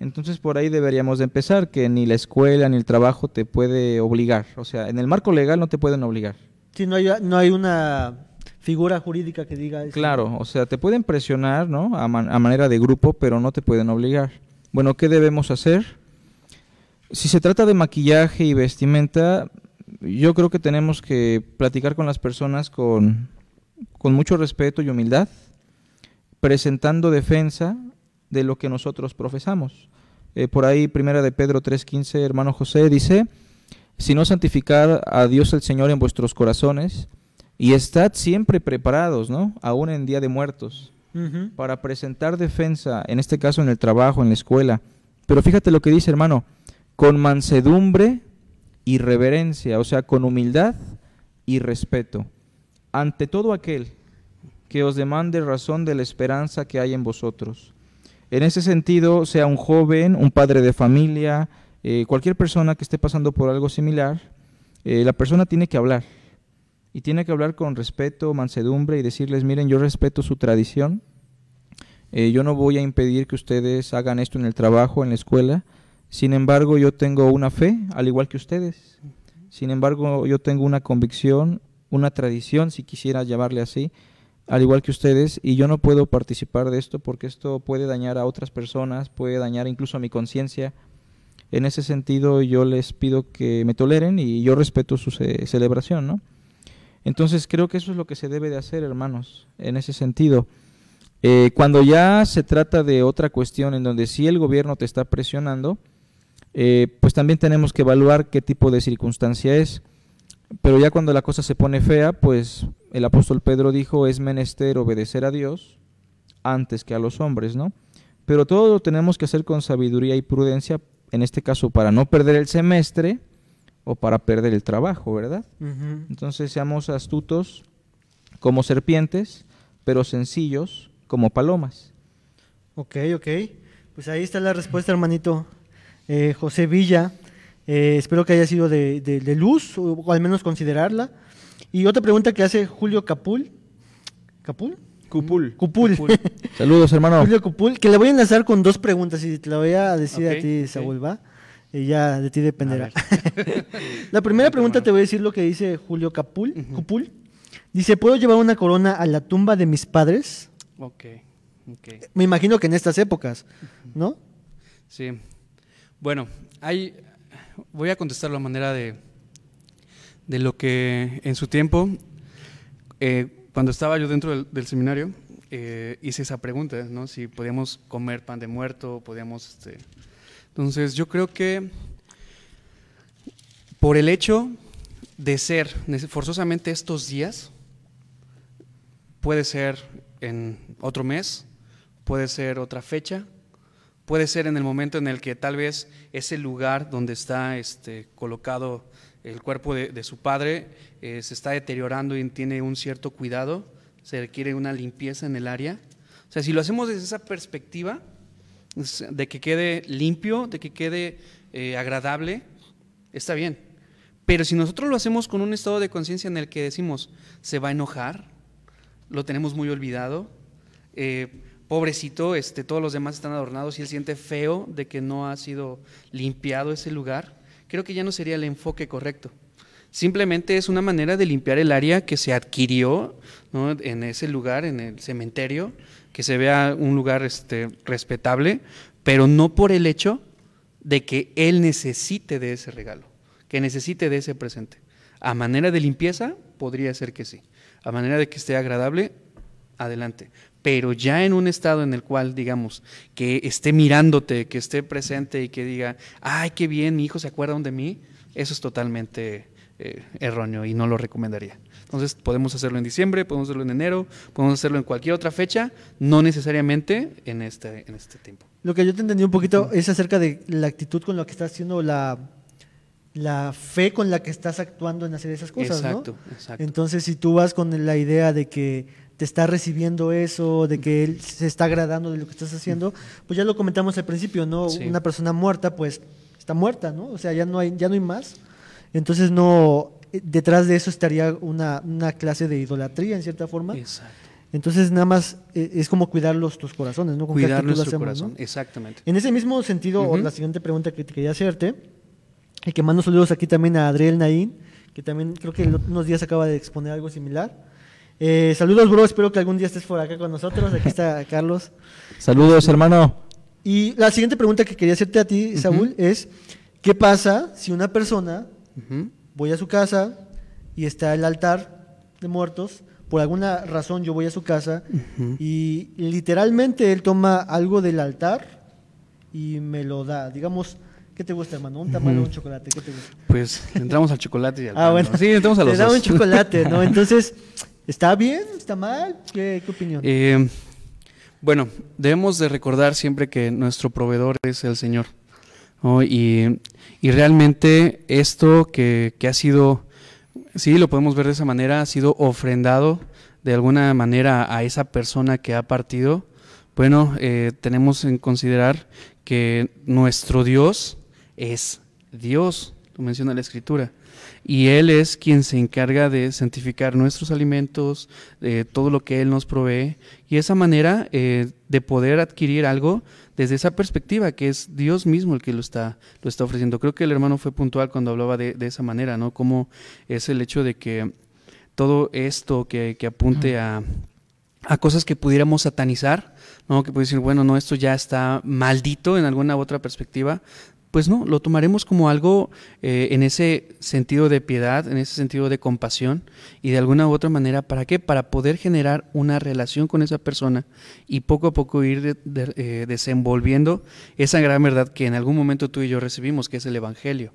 Entonces por ahí deberíamos de empezar, que ni la escuela ni el trabajo te puede obligar. O sea, en el marco legal no te pueden obligar. Sí, no hay, no hay una figura jurídica que diga eso. Claro, o sea, te pueden presionar, ¿no? A, a manera de grupo, pero no te pueden obligar. Bueno, ¿qué debemos hacer? Si se trata de maquillaje y vestimenta, yo creo que tenemos que platicar con las personas con, con mucho respeto y humildad, presentando defensa de lo que nosotros profesamos. Eh, por ahí, primera de Pedro 3.15, hermano José, dice, si no santificar a Dios el Señor en vuestros corazones, y estad siempre preparados, ¿no? Aún en día de muertos, para presentar defensa, en este caso en el trabajo, en la escuela. Pero fíjate lo que dice, hermano, con mansedumbre y reverencia, o sea, con humildad y respeto, ante todo aquel que os demande razón de la esperanza que hay en vosotros en ese sentido, sea un joven, un padre de familia, eh, cualquier persona que esté pasando por algo similar, eh, la persona tiene que hablar. Y tiene que hablar con respeto, mansedumbre y decirles, miren, yo respeto su tradición. Eh, yo no voy a impedir que ustedes hagan esto en el trabajo, en la escuela. Sin embargo, yo tengo una fe, al igual que ustedes. Sin embargo, yo tengo una convicción, una tradición, si quisiera llamarle así, al igual que ustedes, y yo no puedo participar de esto porque esto puede dañar a otras personas, puede dañar incluso a mi conciencia. En ese sentido, yo les pido que me toleren y yo respeto su celebración, ¿no? Entonces, creo que eso es lo que se debe de hacer, hermanos, en ese sentido. Eh, cuando ya se trata de otra cuestión en donde sí el gobierno te está presionando, eh, pues también tenemos que evaluar qué tipo de circunstancia es. Pero ya cuando la cosa se pone fea, pues el apóstol Pedro dijo, es menester obedecer a Dios antes que a los hombres, ¿no? Pero todo lo tenemos que hacer con sabiduría y prudencia, en este caso para no perder el semestre o para perder el trabajo, ¿verdad? Entonces seamos astutos como serpientes, pero sencillos como palomas. Ok, ok. Pues ahí está la respuesta, hermanito. Eh, José Villa, eh, espero que haya sido de, de- de luz, o al menos considerarla. Y otra pregunta que hace Julio Capul. ¿Capul? Cupul. Cupul. <laughs> Saludos, hermano. Julio Cupul, que le voy a enlazar con dos preguntas y te la voy a decir a ti. Saúl, ¿va? Y ya de ti dependerá. <laughs> la primera pregunta te voy a decir lo que dice Julio Capul. Cupul. Dice, ¿puedo llevar una corona a la tumba de mis padres? Ok, ok. Me imagino que en estas épocas, ¿no? Sí. Bueno, hay, voy a contestar la manera de, de lo que en su tiempo, eh, cuando estaba yo dentro del, seminario, eh, hice esa pregunta, ¿no? Si podíamos comer pan de muerto, podíamos... Este... Entonces, yo creo que por el hecho de ser forzosamente estos días, puede ser en otro mes, puede ser otra fecha, puede ser en el momento en el que tal vez ese lugar donde está este, colocado el cuerpo de, su padre eh, se está deteriorando y tiene un cierto cuidado, se requiere una limpieza en el área. O sea, si lo hacemos desde esa perspectiva, de que quede limpio, de que quede eh, agradable, está bien. Pero si nosotros lo hacemos con un estado de conciencia en el que decimos, se va a enojar, lo tenemos muy olvidado, eh, pobrecito, este, todos los demás están adornados y él siente feo de que no ha sido limpiado ese lugar, creo que ya no sería el enfoque correcto. Simplemente es una manera de limpiar el área que se adquirió en ese lugar, en el cementerio, que se vea un lugar este, respetable, pero no por el hecho de que él necesite de ese regalo, que necesite de ese presente. A manera de limpieza, podría ser que sí. A manera de que esté agradable, adelante. Pero ya en un estado en el cual, digamos, que esté mirándote, que esté presente y que diga, ay, qué bien, mi hijo se acuerda de mí, eso es totalmente eh, erróneo y no lo recomendaría. Entonces, podemos hacerlo en diciembre, podemos hacerlo en enero, podemos hacerlo en cualquier otra fecha, no necesariamente en este, en este tiempo. Lo que yo te entendí un poquito es acerca de la actitud con la que estás haciendo, la, la fe con la que estás actuando en hacer esas cosas, ¿no? exacto, exacto. Entonces, si tú vas con la idea de que te está recibiendo eso, de que él se está agradando de lo que estás haciendo, pues ya lo comentamos al principio, ¿no? Sí. Una persona muerta, pues está muerta, ¿no? O sea, ya no hay, ya no hay más. Entonces, no, eh, detrás de eso estaría una, una clase de idolatría, en cierta forma. Exacto. Entonces, nada más eh, es como cuidar los, tus corazones, ¿no? Con Cuidar nuestro hacemos, ¿no? corazón, exactamente. En ese mismo sentido, la siguiente pregunta que te quería hacerte, y que mando saludos aquí también a Adriel Naín, que también creo que unos días acaba de exponer algo similar. Eh, saludos, bro, espero que algún día estés por acá con nosotros. Aquí está <laughs> Carlos. Saludos, hermano. Y la siguiente pregunta que quería hacerte a ti. Saúl, es, ¿qué pasa si una persona, voy a su casa y está el altar de muertos, por alguna razón yo voy a su casa y literalmente él toma algo del altar y me lo da. Digamos, ¿qué te gusta, hermano? ¿Un tamal o un chocolate? ¿Qué te gusta? Pues le entramos al chocolate y al Ah, pan, bueno. ¿no? Sí, le entramos a <laughs> los Te da dos. un chocolate, ¿no? <laughs> Entonces, ¿está bien? ¿Está mal? ¿Qué, opinión? Eh, bueno, debemos de recordar siempre que nuestro proveedor es el Señor. Y, y realmente esto que, que ha sido, sí, lo podemos ver de esa manera, ha sido ofrendado de alguna manera a esa persona que ha partido. Bueno, eh, tenemos en considerar que nuestro Dios es Dios, lo menciona la Escritura. Y Él es quien se encarga de santificar nuestros alimentos, de todo lo que Él nos provee, y esa manera eh, de poder adquirir algo desde esa perspectiva, que es Dios mismo el que lo está, lo está ofreciendo. Creo que el hermano fue puntual cuando hablaba de, de esa manera, ¿no? Como es el hecho de que todo esto que, que apunte a, a cosas que pudiéramos satanizar, ¿no? Que puede decir, bueno, no, esto ya está maldito en alguna otra perspectiva. Pues no, lo tomaremos como algo eh, en ese sentido de piedad, en ese sentido de compasión y de alguna u otra manera, ¿para qué? Para poder generar una relación con esa persona y poco a poco ir de- eh, desenvolviendo esa gran verdad que en algún momento tú y yo recibimos, que es el Evangelio.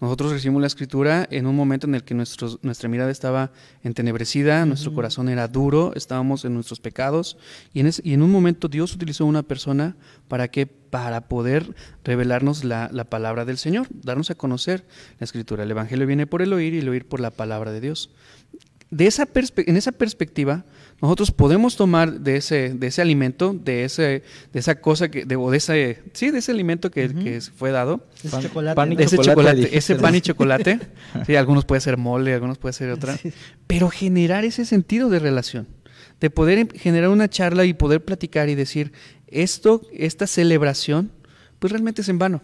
Nosotros recibimos la escritura en un momento en el que nuestros, nuestra mirada estaba entenebrecida, nuestro corazón era duro, estábamos en nuestros pecados y en, y en un momento Dios utilizó una persona para que para poder revelarnos la, la, palabra del Señor, darnos a conocer la escritura. El Evangelio viene por el oír y el oír por la palabra de Dios. De esa en esa perspectiva, nosotros podemos tomar de ese, de ese alimento, de, ese, de esa cosa, que, de, o de ese, sí, de ese alimento que, que fue dado. Ese chocolate. pan y de ese chocolate, chocolate, dijiste. ese pan y chocolate. <laughs> sí, algunos puede ser mole, algunos puede ser otra. Sí. Pero generar ese sentido de relación, de poder em- generar una charla y poder platicar y decir, esto, esta celebración, pues realmente es en vano.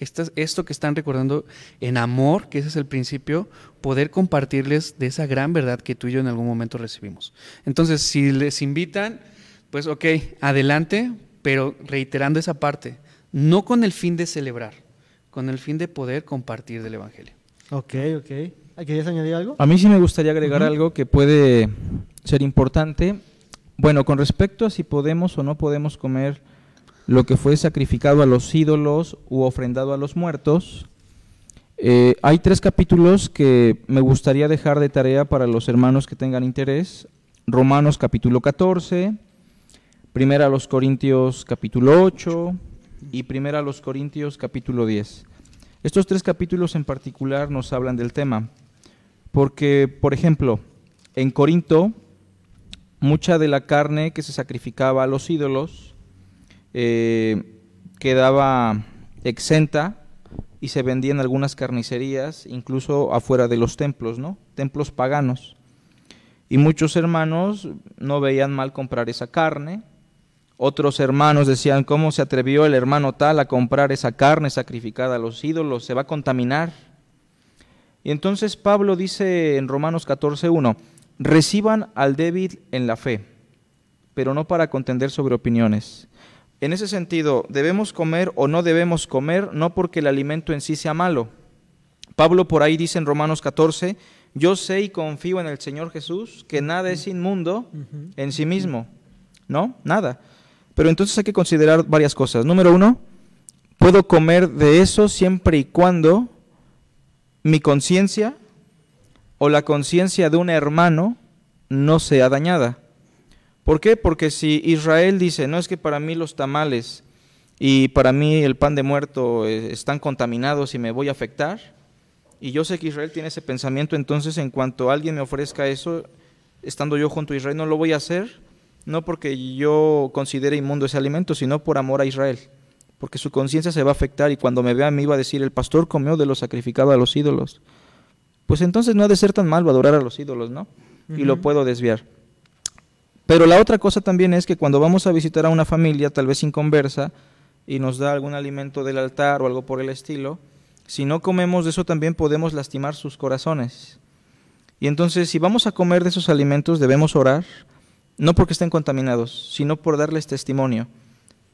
Esta- esto que están recordando en amor, que ese es el principio, poder compartirles de esa gran verdad que tú y yo en algún momento recibimos. Entonces, si les invitan, pues ok, adelante, pero reiterando esa parte, no con el fin de celebrar, con el fin de poder compartir del Evangelio. Ok, ok. ¿Querías añadir algo? A mí sí me gustaría agregar algo que puede ser importante. Bueno, con respecto a si podemos o no podemos comer lo que fue sacrificado a los ídolos u ofrendado a los muertos, eh, hay tres capítulos que me gustaría dejar de tarea para los hermanos que tengan interés. Romanos capítulo 14, Primera a los Corintios capítulo 8 y Primera a los Corintios capítulo 10. Estos tres capítulos en particular nos hablan del tema. Porque, por ejemplo, en Corinto, mucha de la carne que se sacrificaba a los ídolos eh, quedaba exenta y se vendía en algunas carnicerías, incluso afuera de los templos, ¿no? Templos paganos. Y muchos hermanos no veían mal comprar esa carne. Otros hermanos decían, ¿cómo se atrevió el hermano tal a comprar esa carne sacrificada a los ídolos? Se va a contaminar. Y entonces Pablo dice en Romanos 14.1, reciban al débil en la fe, pero no para contender sobre opiniones. En ese sentido, debemos comer o no debemos comer, no porque el alimento en sí sea malo. Pablo por ahí dice en Romanos 14, yo sé y confío en el Señor Jesús que nada es inmundo en sí mismo. ¿No? Nada. Pero entonces hay que considerar varias cosas. Número uno, puedo comer de eso siempre y cuando mi conciencia o la conciencia de un hermano no sea dañada. ¿Por qué? Porque si Israel dice, no es que para mí los tamales y para mí el pan de muerto eh, están contaminados y me voy a afectar, y yo sé que Israel tiene ese pensamiento, entonces en cuanto alguien me ofrezca eso, estando yo junto a Israel, no lo voy a hacer, no porque yo considere inmundo ese alimento, sino por amor a Israel, porque su conciencia se va a afectar y cuando me vea a mí va a decir, el pastor comió de lo sacrificado a los ídolos. Pues entonces no ha de ser tan malo adorar a los ídolos, ¿no? Y lo puedo desviar. Pero la otra cosa también es que cuando vamos a visitar a una familia, tal vez sin conversa, y nos da algún alimento del altar o algo por el estilo, si no comemos de eso también podemos lastimar sus corazones. Y entonces si vamos a comer de esos alimentos debemos orar, no porque estén contaminados, sino por darles testimonio.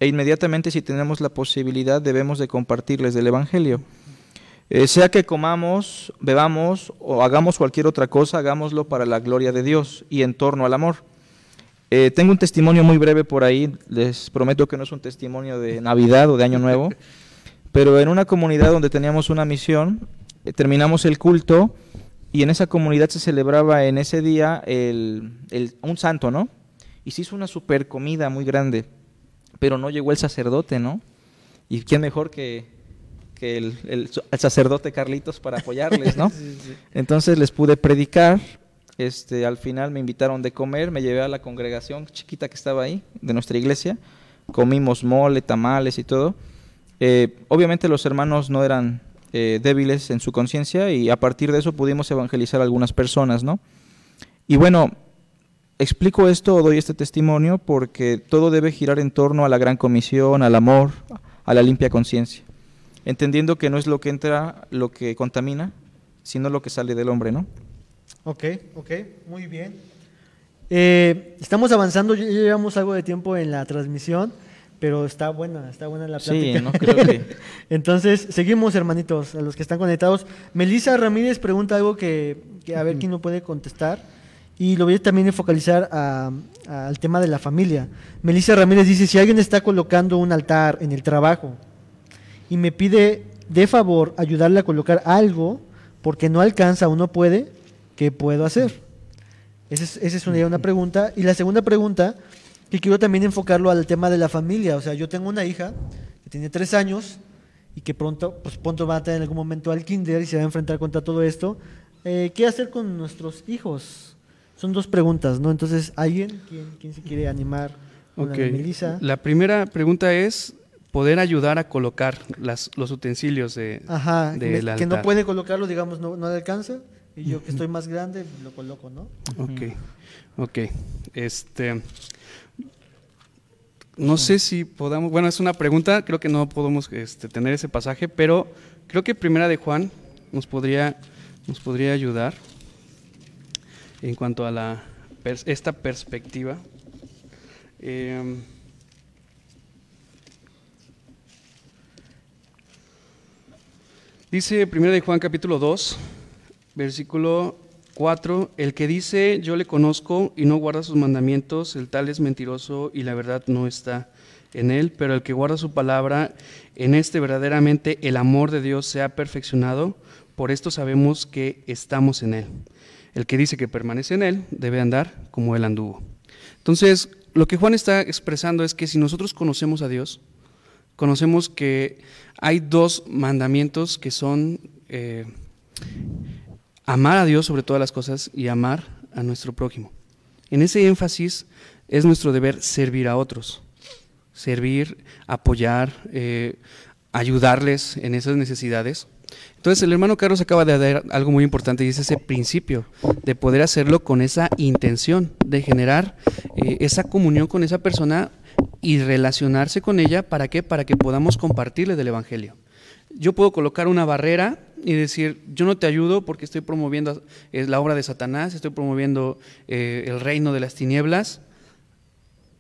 E inmediatamente si tenemos la posibilidad debemos de compartirles del Evangelio. Eh, sea que comamos, bebamos o hagamos cualquier otra cosa, hagámoslo para la gloria de Dios y en torno al amor. Eh, tengo un testimonio muy breve por ahí, les prometo que no es un testimonio de Navidad o de Año Nuevo, pero en una comunidad donde teníamos una misión, eh, terminamos el culto y en esa comunidad se celebraba en ese día el, el- un santo, ¿no? Y se hizo una super comida muy grande, pero no llegó el sacerdote, ¿no? Y quién mejor que, que el, el- el sacerdote Carlitos para apoyarles, ¿no? <laughs> Entonces les pude predicar. Este, al final me invitaron de comer, me llevé a la congregación chiquita que estaba ahí, de nuestra iglesia. Comimos mole, tamales y todo. Eh, obviamente los hermanos no eran eh, débiles en su conciencia y a partir de eso pudimos evangelizar a algunas personas, ¿no? Y bueno, explico esto o doy este testimonio porque todo debe girar en torno a la gran comisión, al amor, a la limpia conciencia, entendiendo que no es lo que entra lo que contamina, sino lo que sale del hombre, ¿no? Ok, ok, muy bien. Eh, estamos avanzando, ya llevamos algo de tiempo en la transmisión, pero está buena, está buena la Sí, plática. no creo que... <laughs> Entonces, seguimos, hermanitos, a los que están conectados. Melissa Ramírez pregunta algo que, que a ver quién no puede contestar. Y lo voy a también focalizar a- a- al tema de la familia. Melissa Ramírez dice, si alguien está colocando un altar en el trabajo y me pide de favor ayudarle a colocar algo porque no alcanza o no puede, ¿qué puedo hacer? Esa es, esa es una, una pregunta. Y la segunda pregunta, que quiero también enfocarlo al tema de la familia. O sea, yo tengo una hija que tiene tres años y que pronto, pues pronto va a tener en algún momento al kinder y se va a enfrentar contra todo esto. Eh, ¿Qué hacer con nuestros hijos? Son dos preguntas, ¿no? Entonces, ¿alguien? ¿Quién, quién se quiere animar? Una Ok. de Melissa. La primera pregunta es poder ayudar a colocar las, los utensilios de, Ajá, del me- que no altar. puede colocarlo, digamos, no, no le alcanza. Y yo que estoy más grande, lo coloco, ¿no? Ok, ok. Este, no sé si podamos, bueno, es una pregunta, creo que no podemos este, tener ese pasaje, pero creo que Primera de Juan nos podría, nos podría ayudar en cuanto a la, esta perspectiva. Em, dice Primera de Juan capítulo 2, versículo 4, el que dice yo le conozco y no guarda sus mandamientos, el tal es mentiroso y la verdad no está en él, pero el que guarda su palabra, en este verdaderamente el amor de Dios se ha perfeccionado, por esto sabemos que estamos en él. El que dice que permanece en él debe andar como él anduvo. Entonces, lo que Juan está expresando es que si nosotros conocemos a Dios, conocemos que hay dos mandamientos que son eh, amar a Dios sobre todas las cosas y amar a nuestro prójimo. En ese énfasis es nuestro deber servir a otros, servir, apoyar, eh, ayudarles en esas necesidades. Entonces el hermano Carlos acaba de dar algo muy importante y es ese principio de poder hacerlo con esa intención, de generar eh, esa comunión con esa persona y relacionarse con ella, ¿para qué? Para que podamos compartirle del Evangelio. Yo puedo colocar una barrera y decir, yo no te ayudo porque estoy promoviendo eh, la obra de Satanás, estoy promoviendo eh, el reino de las tinieblas.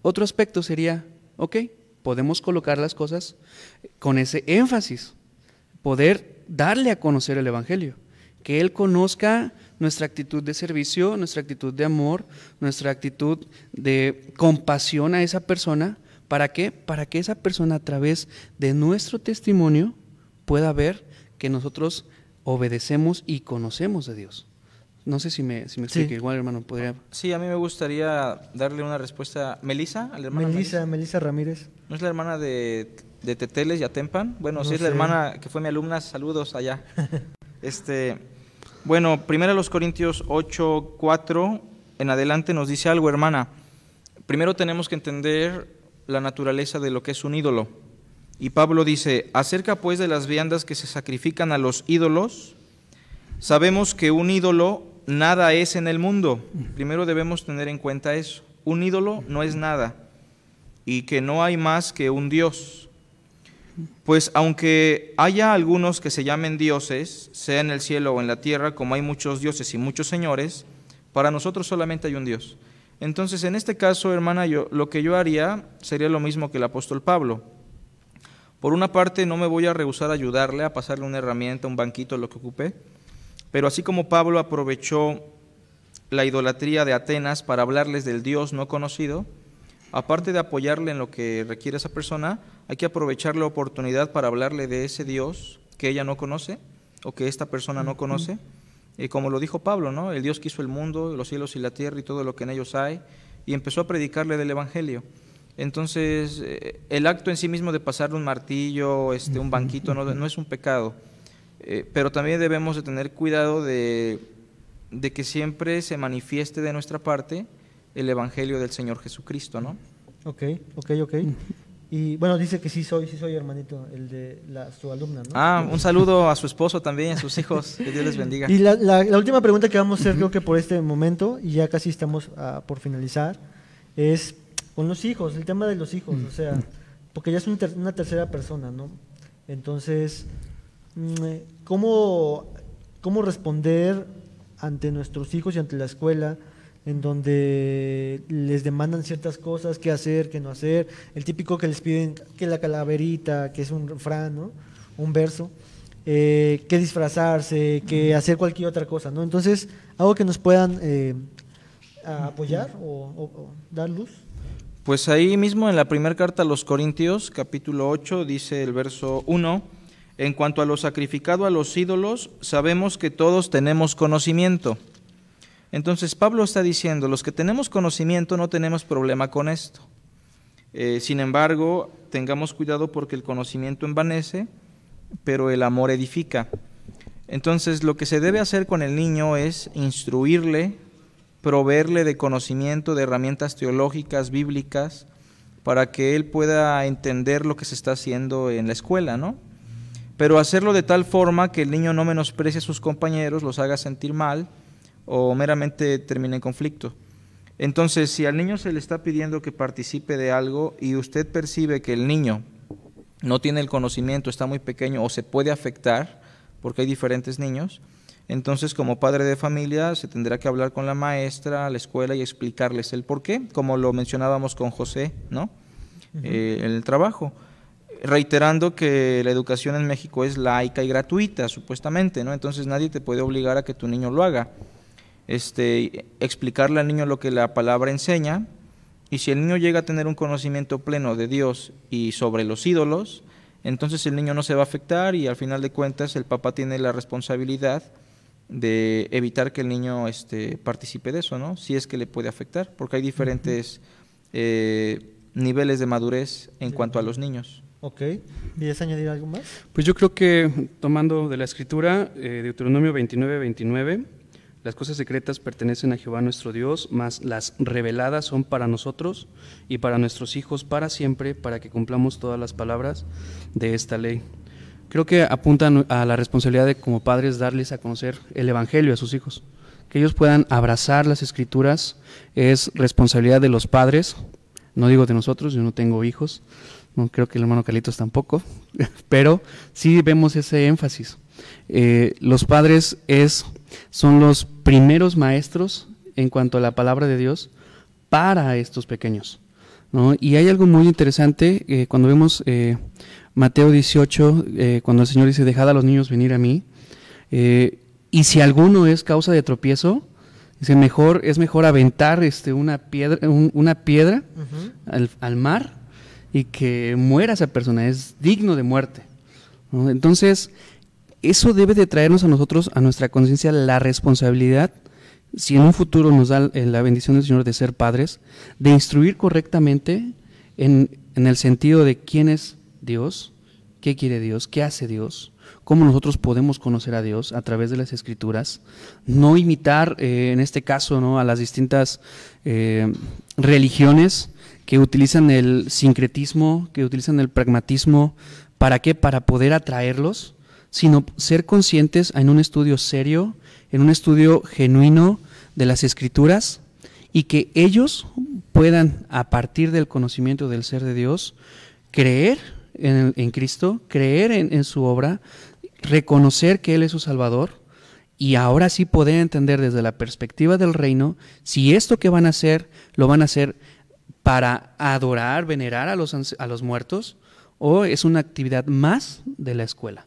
Otro aspecto sería, ok, podemos colocar las cosas con ese énfasis, poder darle a conocer el Evangelio, que Él conozca nuestra actitud de servicio, nuestra actitud de amor, nuestra actitud de compasión a esa persona. ¿Para qué? Para que esa persona a través de nuestro testimonio pueda ver que nosotros obedecemos y conocemos de Dios. No sé si me, si me Sí. igual hermano, podría... Sí, a mí me gustaría darle una respuesta. ¿Melisa? ¿A la hermana Melissa, Melissa Ramírez. ¿No es la hermana de, de Teteles y Atempan? Bueno, No sí es la hermana que fue mi alumna, saludos allá. <laughs> este, bueno, primero los Corintios 8, 4 en adelante nos dice algo, hermana. Primero tenemos que entender la naturaleza de lo que es un ídolo. Y Pablo dice, acerca pues de las viandas que se sacrifican a los ídolos, sabemos que un ídolo nada es en el mundo. Primero debemos tener en cuenta eso. Un ídolo no es nada y que no hay más que un Dios. Pues aunque haya algunos que se llamen dioses, sea en el cielo o en la tierra, como hay muchos dioses y muchos señores, para nosotros solamente hay un Dios. Entonces, en este caso, hermana, yo, lo que yo haría sería lo mismo que el apóstol Pablo. Por una parte, no me voy a rehusar a ayudarle, a pasarle una herramienta, un banquito, lo que ocupe, pero así como Pablo aprovechó la idolatría de Atenas para hablarles del Dios no conocido, aparte de apoyarle en lo que requiere esa persona, hay que aprovechar la oportunidad para hablarle de ese Dios que ella no conoce o que esta persona no conoce. Y como lo dijo Pablo, ¿no? El Dios que hizo el mundo, los cielos y la tierra y todo lo que en ellos hay, y empezó a predicarle del Evangelio. Entonces, eh, el acto en sí mismo de pasarle un martillo, este, un banquito, no, no es un pecado. Eh, pero también debemos de tener cuidado de, de que siempre se manifieste de nuestra parte el Evangelio del Señor Jesucristo, ¿no? Ok, ok, ok. Y bueno, dice que sí soy, sí soy hermanito, el de la, su alumna, ¿no? Ah, un saludo a su esposo también, a sus hijos, que Dios les bendiga. Y la, la- la última pregunta que vamos a hacer, creo que por este momento, y ya casi estamos ah, por finalizar, es con los hijos, el tema de los hijos, o sea, porque ya es un ter- una tercera persona, ¿no? Entonces, mm, eh, ¿cómo, ¿cómo responder ante nuestros hijos y ante la escuela? en donde les demandan ciertas cosas, qué hacer, qué no hacer, el típico que les piden que la calaverita, que es un refrán, ¿no? un verso, eh, que disfrazarse, que hacer cualquier otra cosa, ¿no? Entonces, algo que nos puedan eh, apoyar o, o- o dar luz. Pues ahí mismo en la primera carta a los Corintios, capítulo 8, dice el verso 1, En cuanto a lo sacrificado a los ídolos, sabemos que todos tenemos conocimiento. Entonces Pablo está diciendo, los que tenemos conocimiento no tenemos problema con esto. Eh, sin embargo, tengamos cuidado porque el conocimiento envanece, pero el amor edifica. Entonces lo que se debe hacer con el niño es instruirle, proveerle de conocimiento, de herramientas teológicas, bíblicas, para que él pueda entender lo que se está haciendo en la escuela, ¿no? Pero hacerlo de tal forma que el niño no menosprecie a sus compañeros, los haga sentir mal o meramente termine en conflicto. Entonces, si al niño se le está pidiendo que participe de algo y usted percibe que el niño no tiene el conocimiento, está muy pequeño o se puede afectar, porque hay diferentes niños, entonces, como padre de familia, se tendrá que hablar con la maestra, la escuela y explicarles el por qué, como lo mencionábamos con José, ¿no? Eh, en el trabajo. Reiterando que la educación en México es laica y gratuita, supuestamente, ¿no? Entonces nadie te puede obligar a que tu niño lo haga. Este, explicarle al niño lo que la palabra enseña, y si el niño llega a tener un conocimiento pleno de Dios y sobre los ídolos, entonces el niño no se va a afectar y al final de cuentas el papá tiene la responsabilidad de evitar que el niño este, participe de eso, ¿no? Si es que le puede afectar, porque hay diferentes eh, niveles de madurez en cuanto a los niños. Ok. ¿Quieres añadir algo más? Pues yo creo que tomando de la escritura, eh, Deuteronomio 29, 29, las cosas secretas pertenecen a Jehová nuestro Dios, mas las reveladas son para nosotros y para nuestros hijos para siempre, para que cumplamos todas las palabras de esta ley creo que apuntan a la responsabilidad de como padres darles a conocer el Evangelio a sus hijos. Que ellos puedan abrazar las escrituras es responsabilidad de los padres, no digo de nosotros, yo no tengo hijos, no creo que el hermano Calitos tampoco, <laughs> pero sí vemos ese énfasis. Eh, los padres es, son los primeros maestros en cuanto a la palabra de Dios para estos pequeños. Y hay algo muy interesante eh, cuando vemos eh, Mateo 18, eh, cuando el Señor dice, dejad a los niños venir a mí, eh, y si alguno es causa de tropiezo, dice, mejor, es mejor aventar este, una piedra, una piedra al, mar y que muera esa persona, es digno de muerte. Entonces, eso debe de traernos a nosotros, a nuestra conciencia, la responsabilidad, si en un futuro nos da eh, la bendición del Señor de ser padres, de instruir correctamente en, en el sentido de quién es Dios, qué quiere Dios, qué hace Dios, cómo nosotros podemos conocer a Dios a través de las escrituras, no imitar eh, en este caso ¿no? a las distintas eh, religiones que utilizan el sincretismo, que utilizan el pragmatismo, ¿para qué? Para poder atraerlos, sino ser conscientes en un estudio serio, en un estudio genuino de las escrituras y que ellos puedan, a partir del conocimiento del ser de Dios, creer en, Cristo, creer en, su obra, reconocer que Él es su Salvador y ahora sí poder entender desde la perspectiva del reino si esto que van a hacer lo van a hacer para adorar, venerar a los, a los muertos o es una actividad más de la escuela.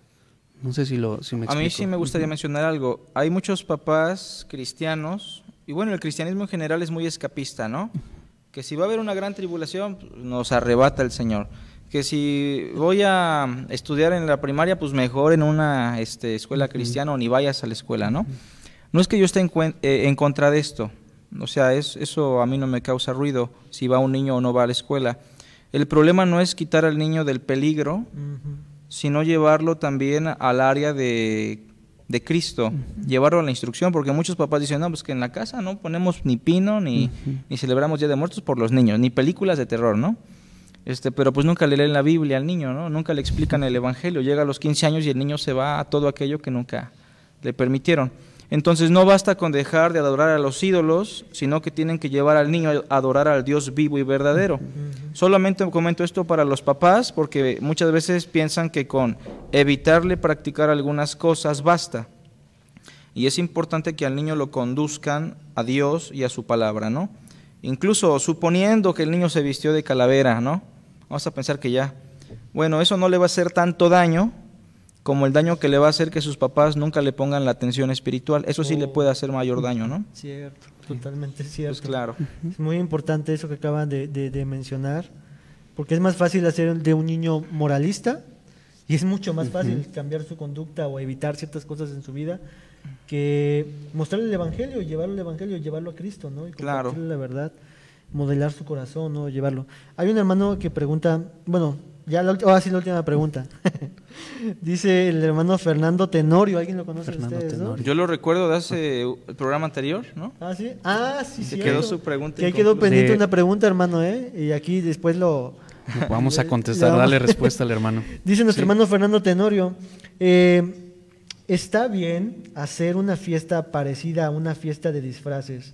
No sé si, lo, si me explico. A mí sí me gustaría mencionar algo. Hay muchos papás cristianos, y bueno, el cristianismo en general es muy escapista, ¿no? Que si va a haber una gran tribulación, nos arrebata el Señor que si voy a estudiar en la primaria, pues mejor en una este, escuela cristiana o ni vayas a la escuela, ¿no? No es que yo esté en, eh, en contra de esto, o sea, es, eso a mí no me causa ruido si va un niño o no va a la escuela. El problema no es quitar al niño del peligro, sino llevarlo también al área de, de Cristo, llevarlo a la instrucción, porque muchos papás dicen, no, pues que en la casa no ponemos ni pino, ni, ni celebramos Día de Muertos por los niños, ni películas de terror, ¿no? Este, pero pues nunca le leen la Biblia al niño, ¿no? Nunca le explican el Evangelio. Llega a los 15 años y el niño se va a todo aquello que nunca le permitieron. Entonces no basta con dejar de adorar a los ídolos, sino que tienen que llevar al niño a adorar al Dios vivo y verdadero. Solamente comento esto para los papás porque muchas veces piensan que con evitarle practicar algunas cosas basta. Y es importante que al niño lo conduzcan a Dios y a su palabra, ¿no? Incluso suponiendo que el niño se vistió de calavera, ¿no? Vamos a pensar que ya. Bueno, eso no le va a hacer tanto daño como el daño que le va a hacer que sus papás nunca le pongan la atención espiritual. Eso sí le oh. puede hacer mayor daño, ¿no? Cierto, totalmente cierto. Pues claro. Es muy importante eso que acaban de, mencionar, porque es más fácil hacer de un niño moralista Y es mucho más fácil cambiar su conducta o evitar ciertas cosas en su vida que mostrarle el Evangelio, llevarlo al Evangelio, llevarlo a Cristo, ¿no? Y Claro. la verdad, modelar su corazón, ¿no? Llevarlo. Hay un hermano que pregunta, bueno, ya la, ahora sí la última pregunta. <laughs> Dice el hermano Fernando Tenorio, ¿alguien lo conoce Fernando ustedes, no? Yo lo recuerdo de hace el programa anterior, ¿no? Ah, sí. Ah, sí, Se sí. quedó su pregunta Que quedó pendiente De- una pregunta, hermano, ¿eh? Y aquí después lo... Vamos a <laughs> contestar, darle respuesta al hermano. <laughs> Dice nuestro Sí. hermano Fernando Tenorio, eh, está bien hacer una fiesta parecida a una fiesta de disfraces,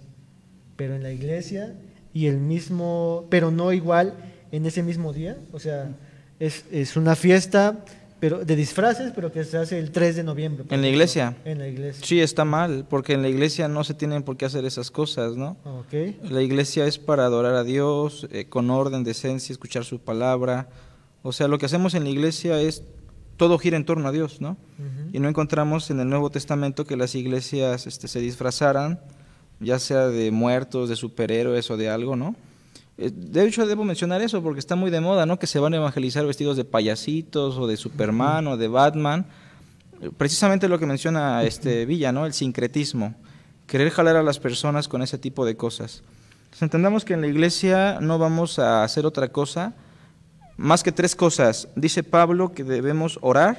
pero en la iglesia y el mismo, pero no igual en ese mismo día. O sea, es, es una fiesta pero de disfraces, pero que se hace el 3 de noviembre. ¿En la iglesia? En la iglesia. Sí, está mal, porque en la iglesia no se tienen por qué hacer esas cosas, ¿no? Ok. La iglesia es para adorar a Dios, eh, con orden, decencia, escuchar su palabra. O sea, lo que hacemos en la iglesia es, todo gira en torno a Dios, ¿no? Y no encontramos en el Nuevo Testamento que las iglesias este, se disfrazaran, ya sea de muertos, de superhéroes o de algo, ¿no? Eh, De hecho, debo mencionar eso porque está muy de moda, ¿no? Que se van a evangelizar vestidos de payasitos o de Superman o de Batman. Eh, Precisamente lo que menciona este Villa, ¿no? El sincretismo. Querer jalar a las personas con ese tipo de cosas. Entonces, entendamos que en la iglesia no vamos a hacer otra cosa más que tres cosas. Dice Pablo que debemos orar,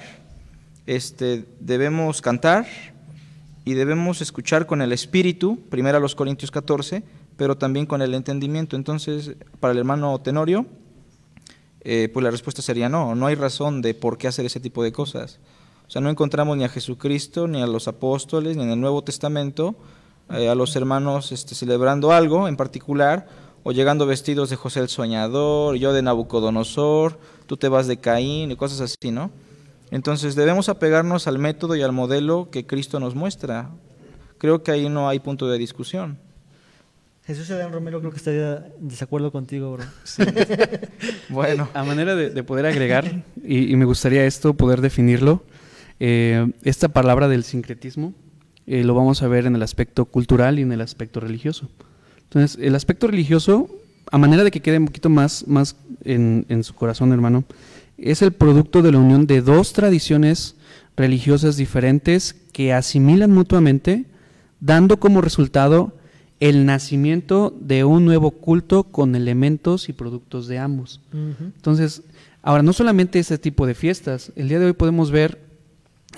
este, debemos cantar y debemos escuchar con el espíritu, primero a los Corintios 14, pero también con el entendimiento. Entonces, para el hermano Tenorio, eh, pues la respuesta sería no, no hay razón de por qué hacer ese tipo de cosas. O sea, no encontramos ni a Jesucristo, ni a los apóstoles, ni en el Nuevo Testamento, eh, a los hermanos este, celebrando algo en particular, o llegando vestidos de José el Soñador, yo de Nabucodonosor, tú te vas de Caín, y cosas así, ¿no? Entonces debemos apegarnos al método y al modelo que Cristo nos muestra. Creo que ahí no hay punto de discusión. Jesús Adán Romero creo que estaría en desacuerdo contigo, bro. <laughs> Bueno, A manera de, de poder agregar, y, y me gustaría esto poder definirlo, eh, esta palabra del sincretismo eh, lo vamos a ver en el aspecto cultural y en el aspecto religioso. Entonces, el aspecto religioso, a manera de que quede un poquito más, más en, en su corazón, hermano, es el producto de la unión de dos tradiciones religiosas diferentes que asimilan mutuamente, dando como resultado el nacimiento de un nuevo culto con elementos y productos de ambos. Entonces, ahora no solamente ese tipo de fiestas, el día de hoy podemos ver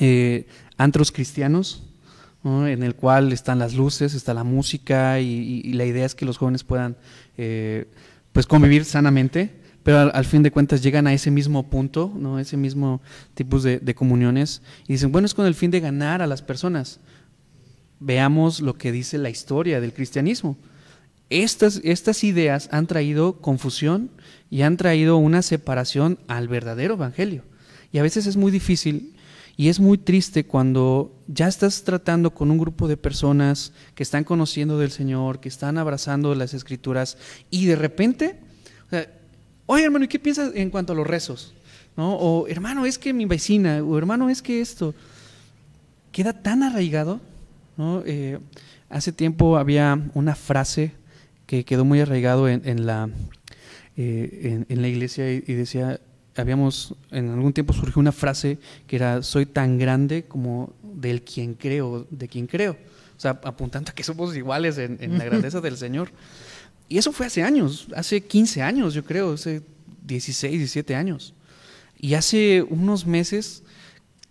eh, antros cristianos, en el cual están las luces, está la música y, la idea es que los jóvenes puedan eh, pues convivir sanamente, pero al, al fin de cuentas llegan a ese mismo punto, ¿no? ese mismo tipo de, de comuniones y dicen, bueno, es con el fin de ganar a las personas. Veamos lo que dice la historia del cristianismo. Estas, estas ideas han traído confusión y han traído una separación al verdadero evangelio. Y a veces es muy difícil y es muy triste cuando ya estás tratando con un grupo de personas que están conociendo del Señor, que están abrazando las escrituras y de repente, o sea, oye hermano, ¿y qué piensas en cuanto a los rezos? ¿No? O hermano, es que mi vecina, o hermano, es que esto queda tan arraigado. ¿no? Eh, hace tiempo había una frase que quedó muy arraigado en, la, eh, en, la iglesia y decía, habíamos, en algún tiempo surgió una frase que era, soy tan grande como del quien creo, de quien creo. O sea, apuntando a que somos iguales en, en la grandeza del Señor. Y eso fue hace años, hace 15 años, yo creo, hace 16, 17 años. Y hace unos meses,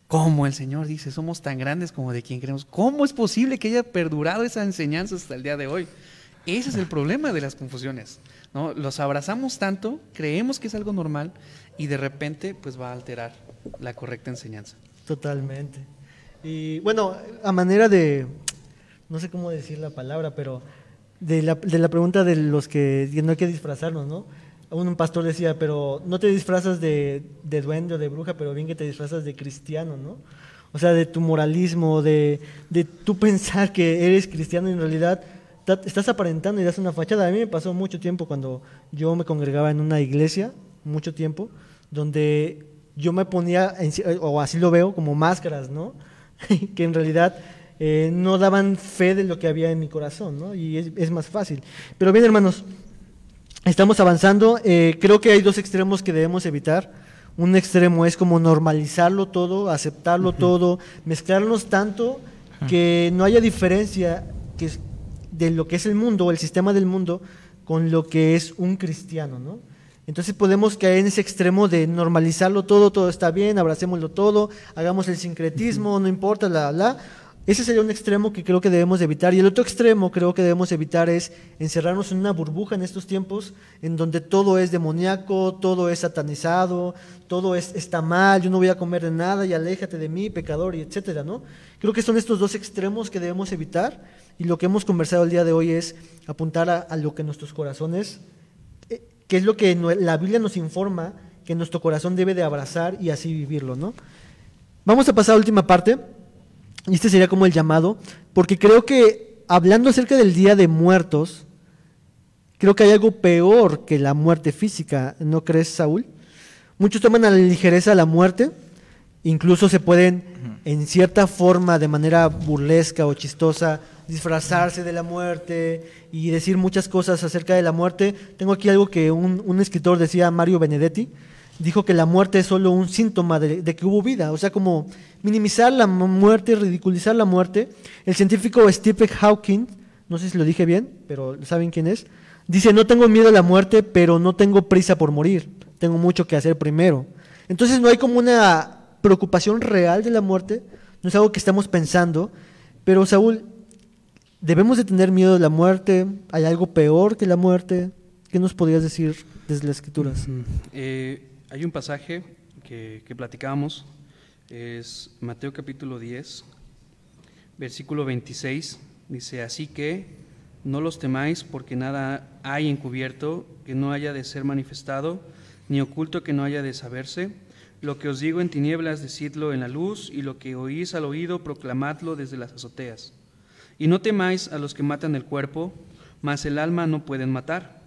como el Señor dice, somos tan grandes como de quien creemos. ¿Cómo es posible que haya perdurado esa enseñanza hasta el día de hoy? Ese es el problema de las confusiones. ¿no? Los abrazamos tanto, creemos que es algo normal y de repente pues va a alterar la correcta enseñanza. Totalmente. Y bueno, a manera de, no sé cómo decir la palabra, pero de la, de la pregunta de los que no hay que disfrazarnos, ¿no? Un pastor decía, pero no te disfrazas de, de duende o de bruja, pero bien que te disfrazas de cristiano, ¿no? O sea, de tu moralismo, de, de tú <laughs> pensar que eres cristiano y en realidad estás aparentando y das una fachada. A mí me pasó mucho tiempo cuando yo me congregaba en una iglesia, mucho tiempo, donde yo me ponía, o así lo veo, como máscaras, ¿no? <laughs> que en realidad eh, no daban fe de lo que había en mi corazón, ¿no? Y es, es más fácil. Pero bien, hermanos, estamos avanzando. Eh, creo que hay dos extremos que debemos evitar. Un extremo es como normalizarlo todo, aceptarlo todo, mezclarnos tanto que no haya diferencia que de lo que es el mundo, el sistema del mundo, con lo que es un cristiano, ¿no? Entonces podemos caer en ese extremo de normalizarlo todo, todo está bien, abracémoslo todo, hagamos el sincretismo, no importa, la, la. Ese sería un extremo que creo que debemos evitar. Y el otro extremo creo que debemos evitar es encerrarnos en una burbuja en estos tiempos en donde todo es demoníaco, todo es satanizado, todo es, está mal, yo no voy a comer de nada y aléjate de mí, pecador, y etcétera, ¿no? Creo que son estos dos extremos que debemos evitar y lo que hemos conversado el día de hoy es apuntar a, a lo que nuestros corazones, que es lo que la Biblia nos informa que nuestro corazón debe de abrazar y así vivirlo, ¿no? Vamos a pasar a la última parte y este sería como el llamado, porque creo que hablando acerca del Día de Muertos, creo que hay algo peor que la muerte física, ¿no crees, Saúl? Muchos toman a la ligereza la muerte, incluso se pueden, en cierta forma, de manera burlesca o chistosa, disfrazarse de la muerte y decir muchas cosas acerca de la muerte. Tengo aquí algo que un, un escritor decía, Mario Benedetti, dijo que la muerte es solo un síntoma de, que hubo vida, o sea, como minimizar la muerte, ridiculizar la muerte. El científico Stephen Hawking, no sé si lo dije bien, pero saben quién es, dice, no tengo miedo a la muerte, pero no tengo prisa por morir, tengo mucho que hacer primero. Entonces no hay como una preocupación real de la muerte, no es algo que estamos pensando, pero Saúl, ¿debemos de tener miedo de la muerte? ¿Hay algo peor que la muerte? ¿Qué nos podrías decir desde las escrituras? Hay un pasaje que, que platicábamos, es Mateo capítulo 10, versículo 26, dice, así que no los temáis porque nada hay encubierto que no haya de ser manifestado, ni oculto que no haya de saberse. Lo que os digo en tinieblas, decidlo en la luz, y lo que oís al oído, proclamadlo desde las azoteas. Y no temáis a los que matan el cuerpo, mas el alma no pueden matar.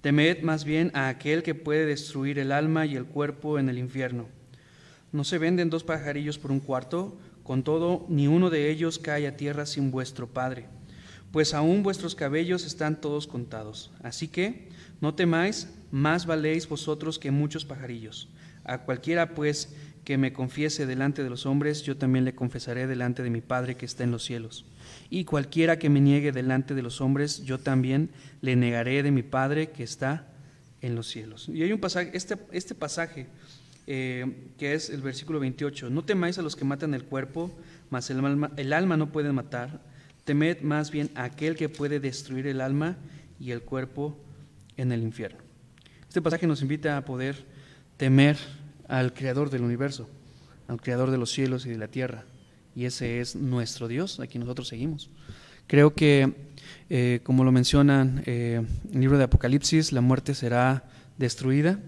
Temed más bien a aquel que puede destruir el alma y el cuerpo en el infierno. No se venden dos pajarillos por un cuarto, con todo, ni uno de ellos cae a tierra sin vuestro Padre, pues aún vuestros cabellos están todos contados. Así que, no temáis, más valéis vosotros que muchos pajarillos. A cualquiera, pues, que me confiese delante de los hombres, yo también le confesaré delante de mi Padre que está en los cielos. Y cualquiera que me niegue delante de los hombres, yo también le negaré de mi Padre que está en los cielos. Y hay un pasaje, este, este pasaje, eh, que es el versículo 28, no temáis a los que matan el cuerpo, mas el alma, el alma no puede matar, temed más bien a aquel que puede destruir el alma y el cuerpo en el infierno. Este pasaje nos invita a poder temer al Creador del universo, al Creador de los cielos y de la tierra y ese es nuestro Dios, a quien nosotros seguimos. Creo que, eh, como lo mencionan eh, el libro de Apocalipsis, la muerte será destruida.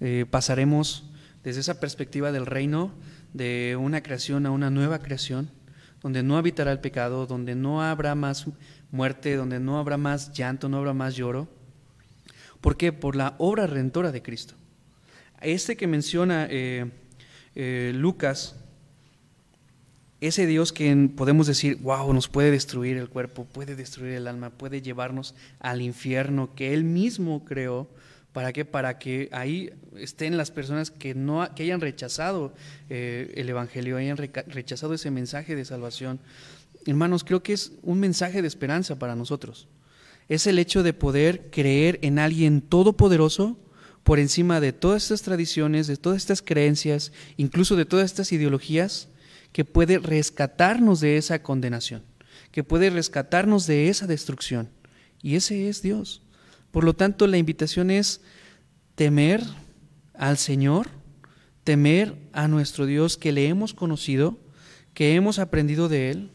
Eh, pasaremos desde esa perspectiva del reino de una creación a una nueva creación, donde no habitará el pecado, donde no habrá más muerte, donde no habrá más llanto, no habrá más lloro. ¿Por qué? Por la obra redentora de Cristo. Este que menciona Lucas ese Dios que podemos decir, wow, nos puede destruir el cuerpo, puede destruir el alma, puede llevarnos al infierno que Él mismo creó. ¿Para qué? Para que ahí estén las personas que, no, que hayan rechazado eh, el Evangelio, hayan rechazado ese mensaje de salvación. Hermanos, creo que es un mensaje de esperanza para nosotros. Es el hecho de poder creer en alguien todopoderoso por encima de todas estas tradiciones, de todas estas creencias, incluso de todas estas ideologías, que puede rescatarnos de esa condenación, que puede rescatarnos de esa destrucción. Y ese es Dios. Por lo tanto, la invitación es temer al Señor, temer a nuestro Dios que le hemos conocido, que hemos aprendido de Él.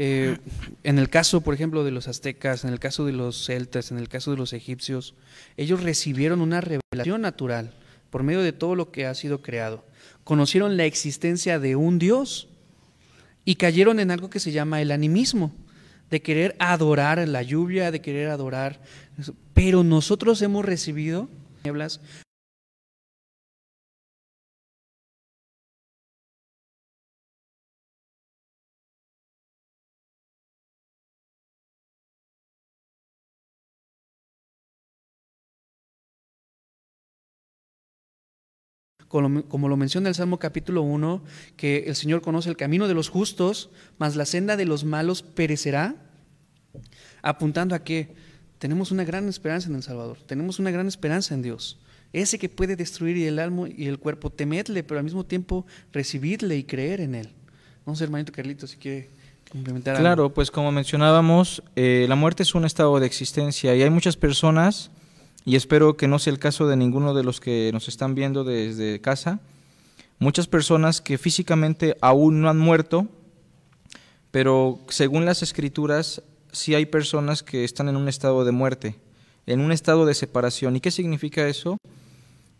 Eh, en el caso, por ejemplo, de los aztecas, en el caso de los celtas, en el caso de los egipcios, ellos recibieron una revelación natural por medio de todo lo que ha sido creado. Conocieron la existencia de un Dios y cayeron en algo que se llama el animismo, de querer adorar la lluvia, de querer adorar, pero nosotros hemos recibido como, como lo menciona el Salmo capítulo 1, que el Señor conoce el camino de los justos, mas la senda de los malos perecerá, apuntando a que tenemos una gran esperanza en el Salvador, tenemos una gran esperanza en Dios. Ese que puede destruir el alma y el cuerpo, temedle, pero al mismo tiempo recibirle y creer en Él. No hermanito Carlito, si quiere complementar Claro, pues como mencionábamos, eh, la muerte es un estado de existencia y hay muchas personas, y espero que no sea el caso de ninguno de los que nos están viendo desde casa, muchas personas que físicamente aún no han muerto, pero según las escrituras sí hay personas que están en un estado de muerte, en un estado de separación. ¿Y qué significa eso?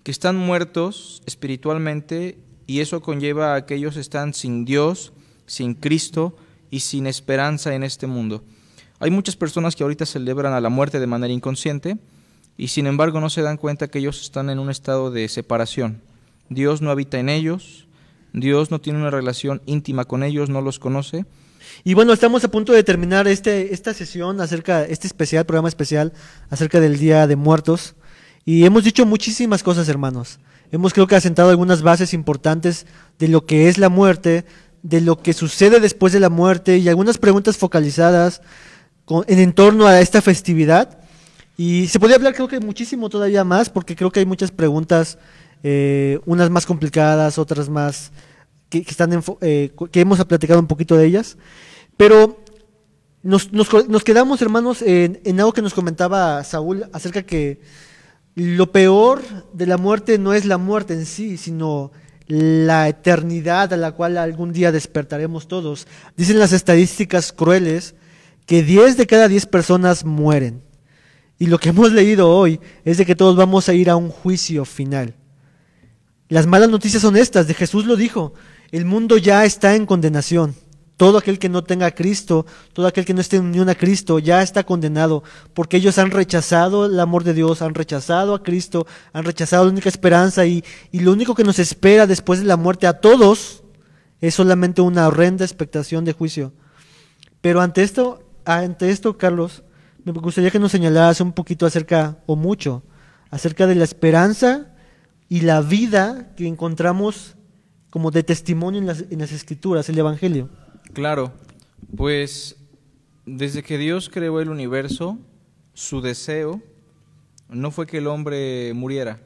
Que están muertos espiritualmente y eso conlleva a que ellos están sin Dios, sin Cristo y sin esperanza en este mundo. Hay muchas personas que ahorita celebran a la muerte de manera inconsciente y sin embargo no se dan cuenta que ellos están en un estado de separación. Dios no habita en ellos, Dios no tiene una relación íntima con ellos, no los conoce. Y bueno, estamos a punto de terminar este, esta sesión acerca, este especial, programa especial acerca del Día de Muertos. Y hemos dicho muchísimas cosas, hermanos. Hemos creo que asentado algunas bases importantes de lo que es la muerte, de lo que sucede después de la muerte y algunas preguntas focalizadas en entorno a esta festividad. Y se podría hablar creo que muchísimo todavía más porque creo que hay muchas preguntas, eh, unas más complicadas, otras más que, están eh, que hemos platicado un poquito de ellas. Pero nos, nos, quedamos, hermanos, en, en, algo que nos comentaba Saúl acerca que lo peor de la muerte no es la muerte en sí, sino la eternidad a la cual algún día despertaremos todos. Dicen las estadísticas crueles que 10 de cada 10 personas mueren. Y lo que hemos leído hoy es de que todos vamos a ir a un juicio final. Las malas noticias son estas, de Jesús lo dijo, el mundo ya está en condenación. Todo aquel que no tenga a Cristo, todo aquel que no esté en unión a Cristo, ya está condenado, porque ellos han rechazado el amor de Dios, han rechazado a Cristo, han rechazado la única esperanza y, y lo único que nos espera después de la muerte a todos es solamente una horrenda expectación de juicio. Pero ante esto, ante esto, Carlos, me gustaría que nos señalaras un poquito acerca, o mucho, acerca de la esperanza y la vida que encontramos como de testimonio en las, en las escrituras, el Evangelio. Claro, pues desde que Dios creó el universo, su deseo no fue que el hombre muriera.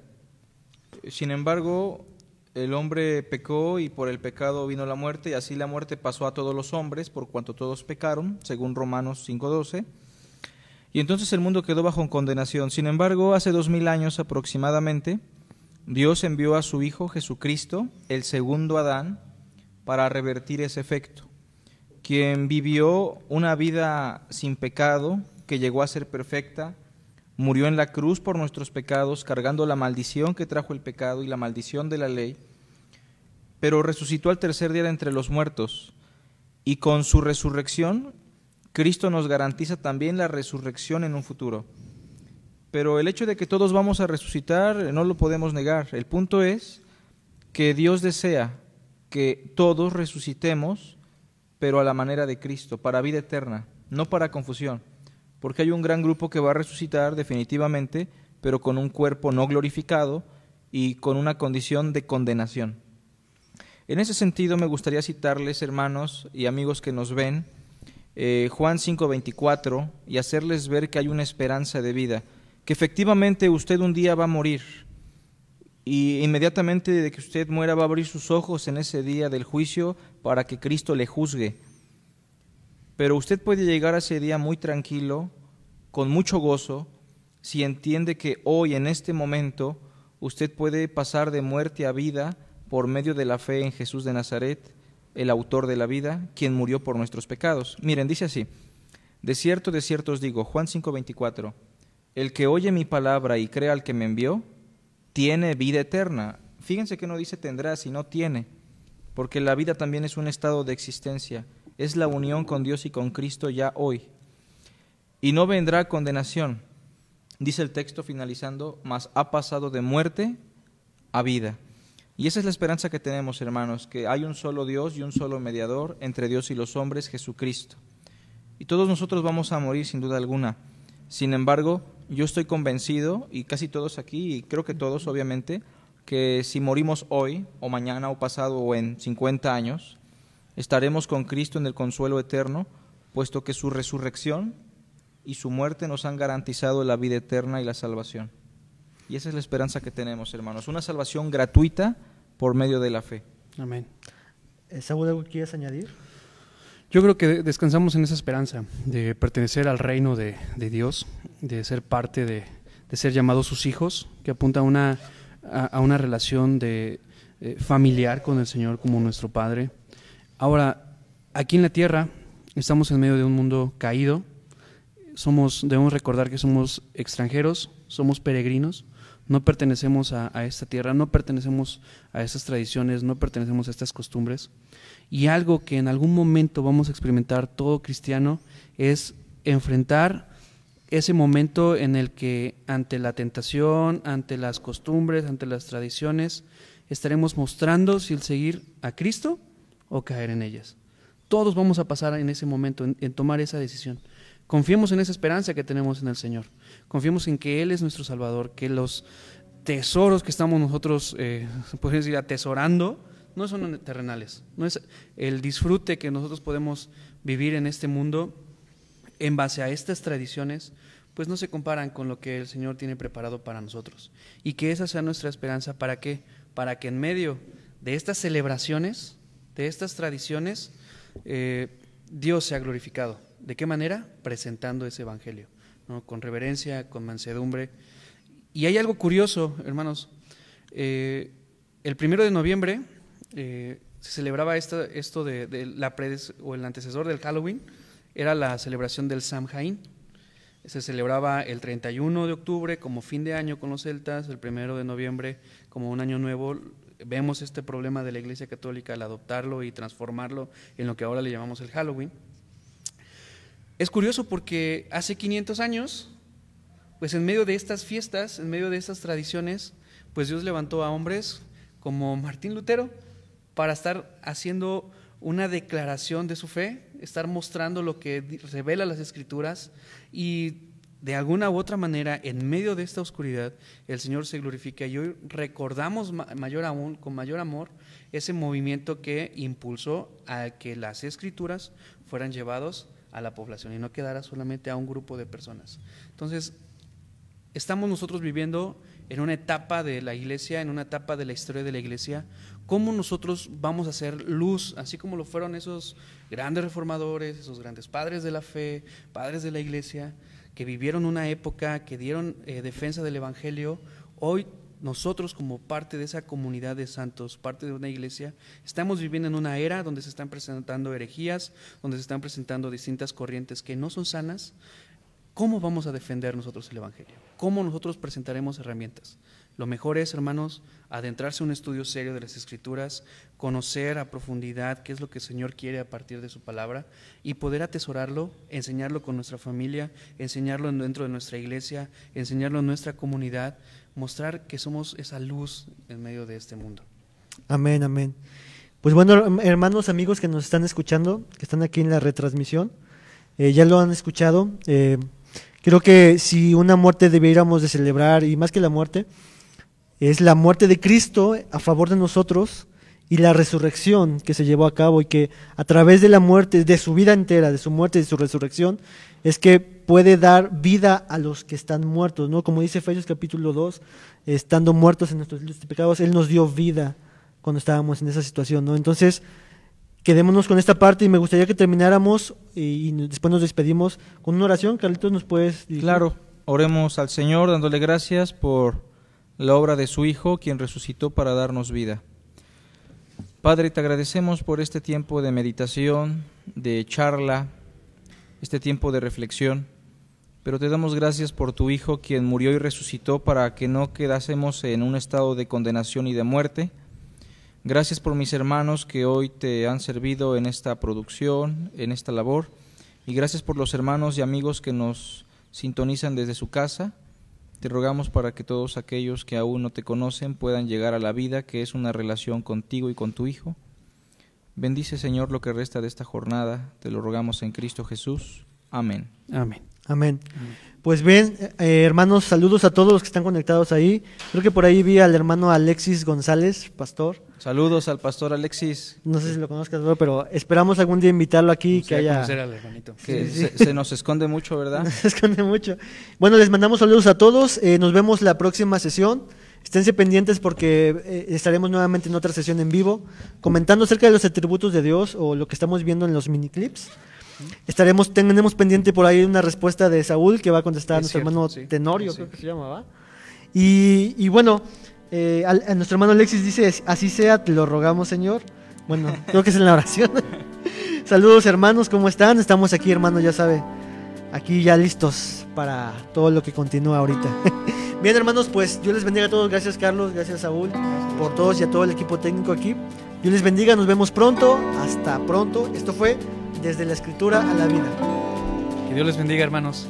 Sin embargo, el hombre pecó y por el pecado vino la muerte y así la muerte pasó a todos los hombres por cuanto todos pecaron, según Romanos 5.12. Y entonces el mundo quedó bajo condenación. Sin embargo, hace dos mil años aproximadamente, Dios envió a su Hijo Jesucristo, el segundo Adán, para revertir ese efecto quien vivió una vida sin pecado, que llegó a ser perfecta, murió en la cruz por nuestros pecados, cargando la maldición que trajo el pecado y la maldición de la ley, pero resucitó al tercer día de entre los muertos, y con su resurrección, Cristo nos garantiza también la resurrección en un futuro. Pero el hecho de que todos vamos a resucitar no lo podemos negar. El punto es que Dios desea que todos resucitemos pero a la manera de Cristo, para vida eterna, no para confusión, porque hay un gran grupo que va a resucitar definitivamente, pero con un cuerpo no glorificado y con una condición de condenación. En ese sentido me gustaría citarles, hermanos y amigos que nos ven, eh, Juan 5:24 y hacerles ver que hay una esperanza de vida, que efectivamente usted un día va a morir y inmediatamente de que usted muera va a abrir sus ojos en ese día del juicio para que Cristo le juzgue. Pero usted puede llegar a ese día muy tranquilo, con mucho gozo, si entiende que hoy, en este momento, usted puede pasar de muerte a vida por medio de la fe en Jesús de Nazaret, el autor de la vida, quien murió por nuestros pecados. Miren, dice así, de cierto, de cierto os digo, Juan 5:24, el que oye mi palabra y crea al que me envió, tiene vida eterna. Fíjense que no dice tendrá, sino tiene, porque la vida también es un estado de existencia, es la unión con Dios y con Cristo ya hoy. Y no vendrá condenación, dice el texto finalizando, mas ha pasado de muerte a vida. Y esa es la esperanza que tenemos, hermanos, que hay un solo Dios y un solo mediador entre Dios y los hombres, Jesucristo. Y todos nosotros vamos a morir sin duda alguna. Sin embargo, yo estoy convencido, y casi todos aquí, y creo que todos obviamente, que si morimos hoy, o mañana, o pasado, o en 50 años, estaremos con Cristo en el consuelo eterno, puesto que su resurrección y su muerte nos han garantizado la vida eterna y la salvación. Y esa es la esperanza que tenemos, hermanos, una salvación gratuita por medio de la fe. Amén. Eh, Saúl, ¿algo quieres añadir? Yo creo que descansamos en esa esperanza de pertenecer al reino de, de Dios, de ser parte de, de, ser llamados sus hijos, que apunta a una, a, a una relación de, eh, familiar con el Señor como nuestro Padre. Ahora, aquí en la tierra estamos en medio de un mundo caído, somos, debemos recordar que somos extranjeros, somos peregrinos, no pertenecemos a, esta tierra, no pertenecemos a estas tradiciones, no pertenecemos a estas costumbres. Y algo que en algún momento vamos a experimentar todo cristiano es enfrentar ese momento en el que ante la tentación, ante las costumbres, ante las tradiciones, estaremos mostrando si el seguir a Cristo o caer en ellas. Todos vamos a pasar en ese momento, en, en tomar esa decisión. Confiemos en esa esperanza que tenemos en el Señor. Confiemos en que Él es nuestro Salvador, que los tesoros que estamos nosotros, eh, podemos decir, atesorando, no son terrenales. No es el disfrute que nosotros podemos vivir en este mundo en base a estas tradiciones, pues no se comparan con lo que el Señor tiene preparado para nosotros. Y que esa sea nuestra esperanza. ¿Para qué? Para que en medio de estas celebraciones, de estas tradiciones, eh, Dios sea glorificado. ¿De qué manera? Presentando ese Evangelio, ¿no? con reverencia, con mansedumbre. Y hay algo curioso, hermanos. Eh, el primero de noviembre eh, se celebraba esto, esto de, la predes, o el antecesor del Halloween, era la celebración del Samhain. Se celebraba el 31 de octubre como fin de año con los celtas, el primero de noviembre como un año nuevo. Vemos este problema de la Iglesia Católica al adoptarlo y transformarlo en lo que ahora le llamamos el Halloween. Es curioso porque hace 500 años, pues en medio de estas fiestas, en medio de estas tradiciones, pues Dios levantó a hombres como Martín Lutero para estar haciendo una declaración de su fe, estar mostrando lo que revela las escrituras y de alguna u otra manera, en medio de esta oscuridad, el Señor se glorifica. Y hoy recordamos mayor aún, con mayor amor, ese movimiento que impulsó a que las escrituras fueran llevados a la población y no quedara solamente a un grupo de personas. Entonces, estamos nosotros viviendo en una etapa de la iglesia, en una etapa de la historia de la iglesia, cómo nosotros vamos a hacer luz, así como lo fueron esos grandes reformadores, esos grandes padres de la fe, padres de la iglesia, que vivieron una época, que dieron eh, defensa del Evangelio, hoy nosotros como parte de esa comunidad de santos, parte de una iglesia, estamos viviendo en una era donde se están presentando herejías, donde se están presentando distintas corrientes que no son sanas. ¿Cómo vamos a defender nosotros el Evangelio? ¿Cómo nosotros presentaremos herramientas? Lo mejor es, hermanos, adentrarse a un estudio serio de las Escrituras, conocer a profundidad qué es lo que el Señor quiere a partir de su palabra y poder atesorarlo, enseñarlo con nuestra familia, enseñarlo dentro de nuestra iglesia, enseñarlo en nuestra comunidad, mostrar que somos esa luz en medio de este mundo. Amén, amén. Pues bueno, hermanos, amigos que nos están escuchando, que están aquí en la retransmisión, eh, ya lo han escuchado. Eh, creo que si una muerte debiéramos de celebrar, y más que la muerte, es la muerte de Cristo a favor de nosotros y la resurrección que se llevó a cabo y que a través de la muerte, de su vida entera, de su muerte y de su resurrección, es que puede dar vida a los que están muertos, ¿no? Como dice Efesios capítulo 2, estando muertos en nuestros pecados, Él nos dio vida cuando estábamos en esa situación, ¿no? Entonces, quedémonos con esta parte y me gustaría que termináramos y, después nos despedimos con una oración. Carlitos, ¿nos puedes dirigir? Claro, oremos al Señor dándole gracias por la obra de su Hijo, quien resucitó para darnos vida. Padre, te agradecemos por este tiempo de meditación, de charla, este tiempo de reflexión, pero te damos gracias por tu Hijo, quien murió y resucitó para que no quedásemos en un estado de condenación y de muerte. Gracias por mis hermanos que hoy te han servido en esta producción, en esta labor, y gracias por los hermanos y amigos que nos sintonizan desde su casa. Te rogamos para que todos aquellos que aún no te conocen puedan llegar a la vida, que es una relación contigo y con tu Hijo. Bendice, Señor, lo que resta de esta jornada. Te lo rogamos en Cristo Jesús. Amén. Amén. Amén. Pues bien, eh, hermanos, saludos a todos los que están conectados ahí. Creo que por ahí vi al hermano Alexis González, pastor. Saludos al pastor Alexis, No sé si lo conozcas, bro, pero esperamos algún día invitarlo aquí, que haya... conocer al hermanito. que Sí, sí. Se, se nos esconde mucho, ¿verdad? <laughs> Se esconde mucho. Bueno, les mandamos saludos a todos. eh, nos vemos la próxima sesión. Esténse pendientes porque eh, estaremos nuevamente en otra sesión en vivo comentando acerca de los atributos de Dios o lo que estamos viendo en los miniclips. Estaremos, tenemos pendiente por ahí una respuesta de Saúl que va a contestar a Es nuestro cierto, hermano sí. Tenorio, creo que se llamaba. Y, y bueno, eh, al- a nuestro hermano Alexis dice, así sea, te lo rogamos, Señor. Bueno, <laughs> creo que es en la oración. <laughs> Saludos hermanos, ¿cómo están? Estamos aquí, hermano, ya sabe, aquí ya listos para todo lo que continúa ahorita. <laughs> Bien, hermanos, pues Dios les bendiga a todos. Gracias, Carlos, gracias, Saúl, por todos y a todo el equipo técnico aquí. Dios les bendiga, nos vemos pronto. Hasta pronto. Esto fue Desde la Escritura a la Vida. Que Dios les bendiga, hermanos.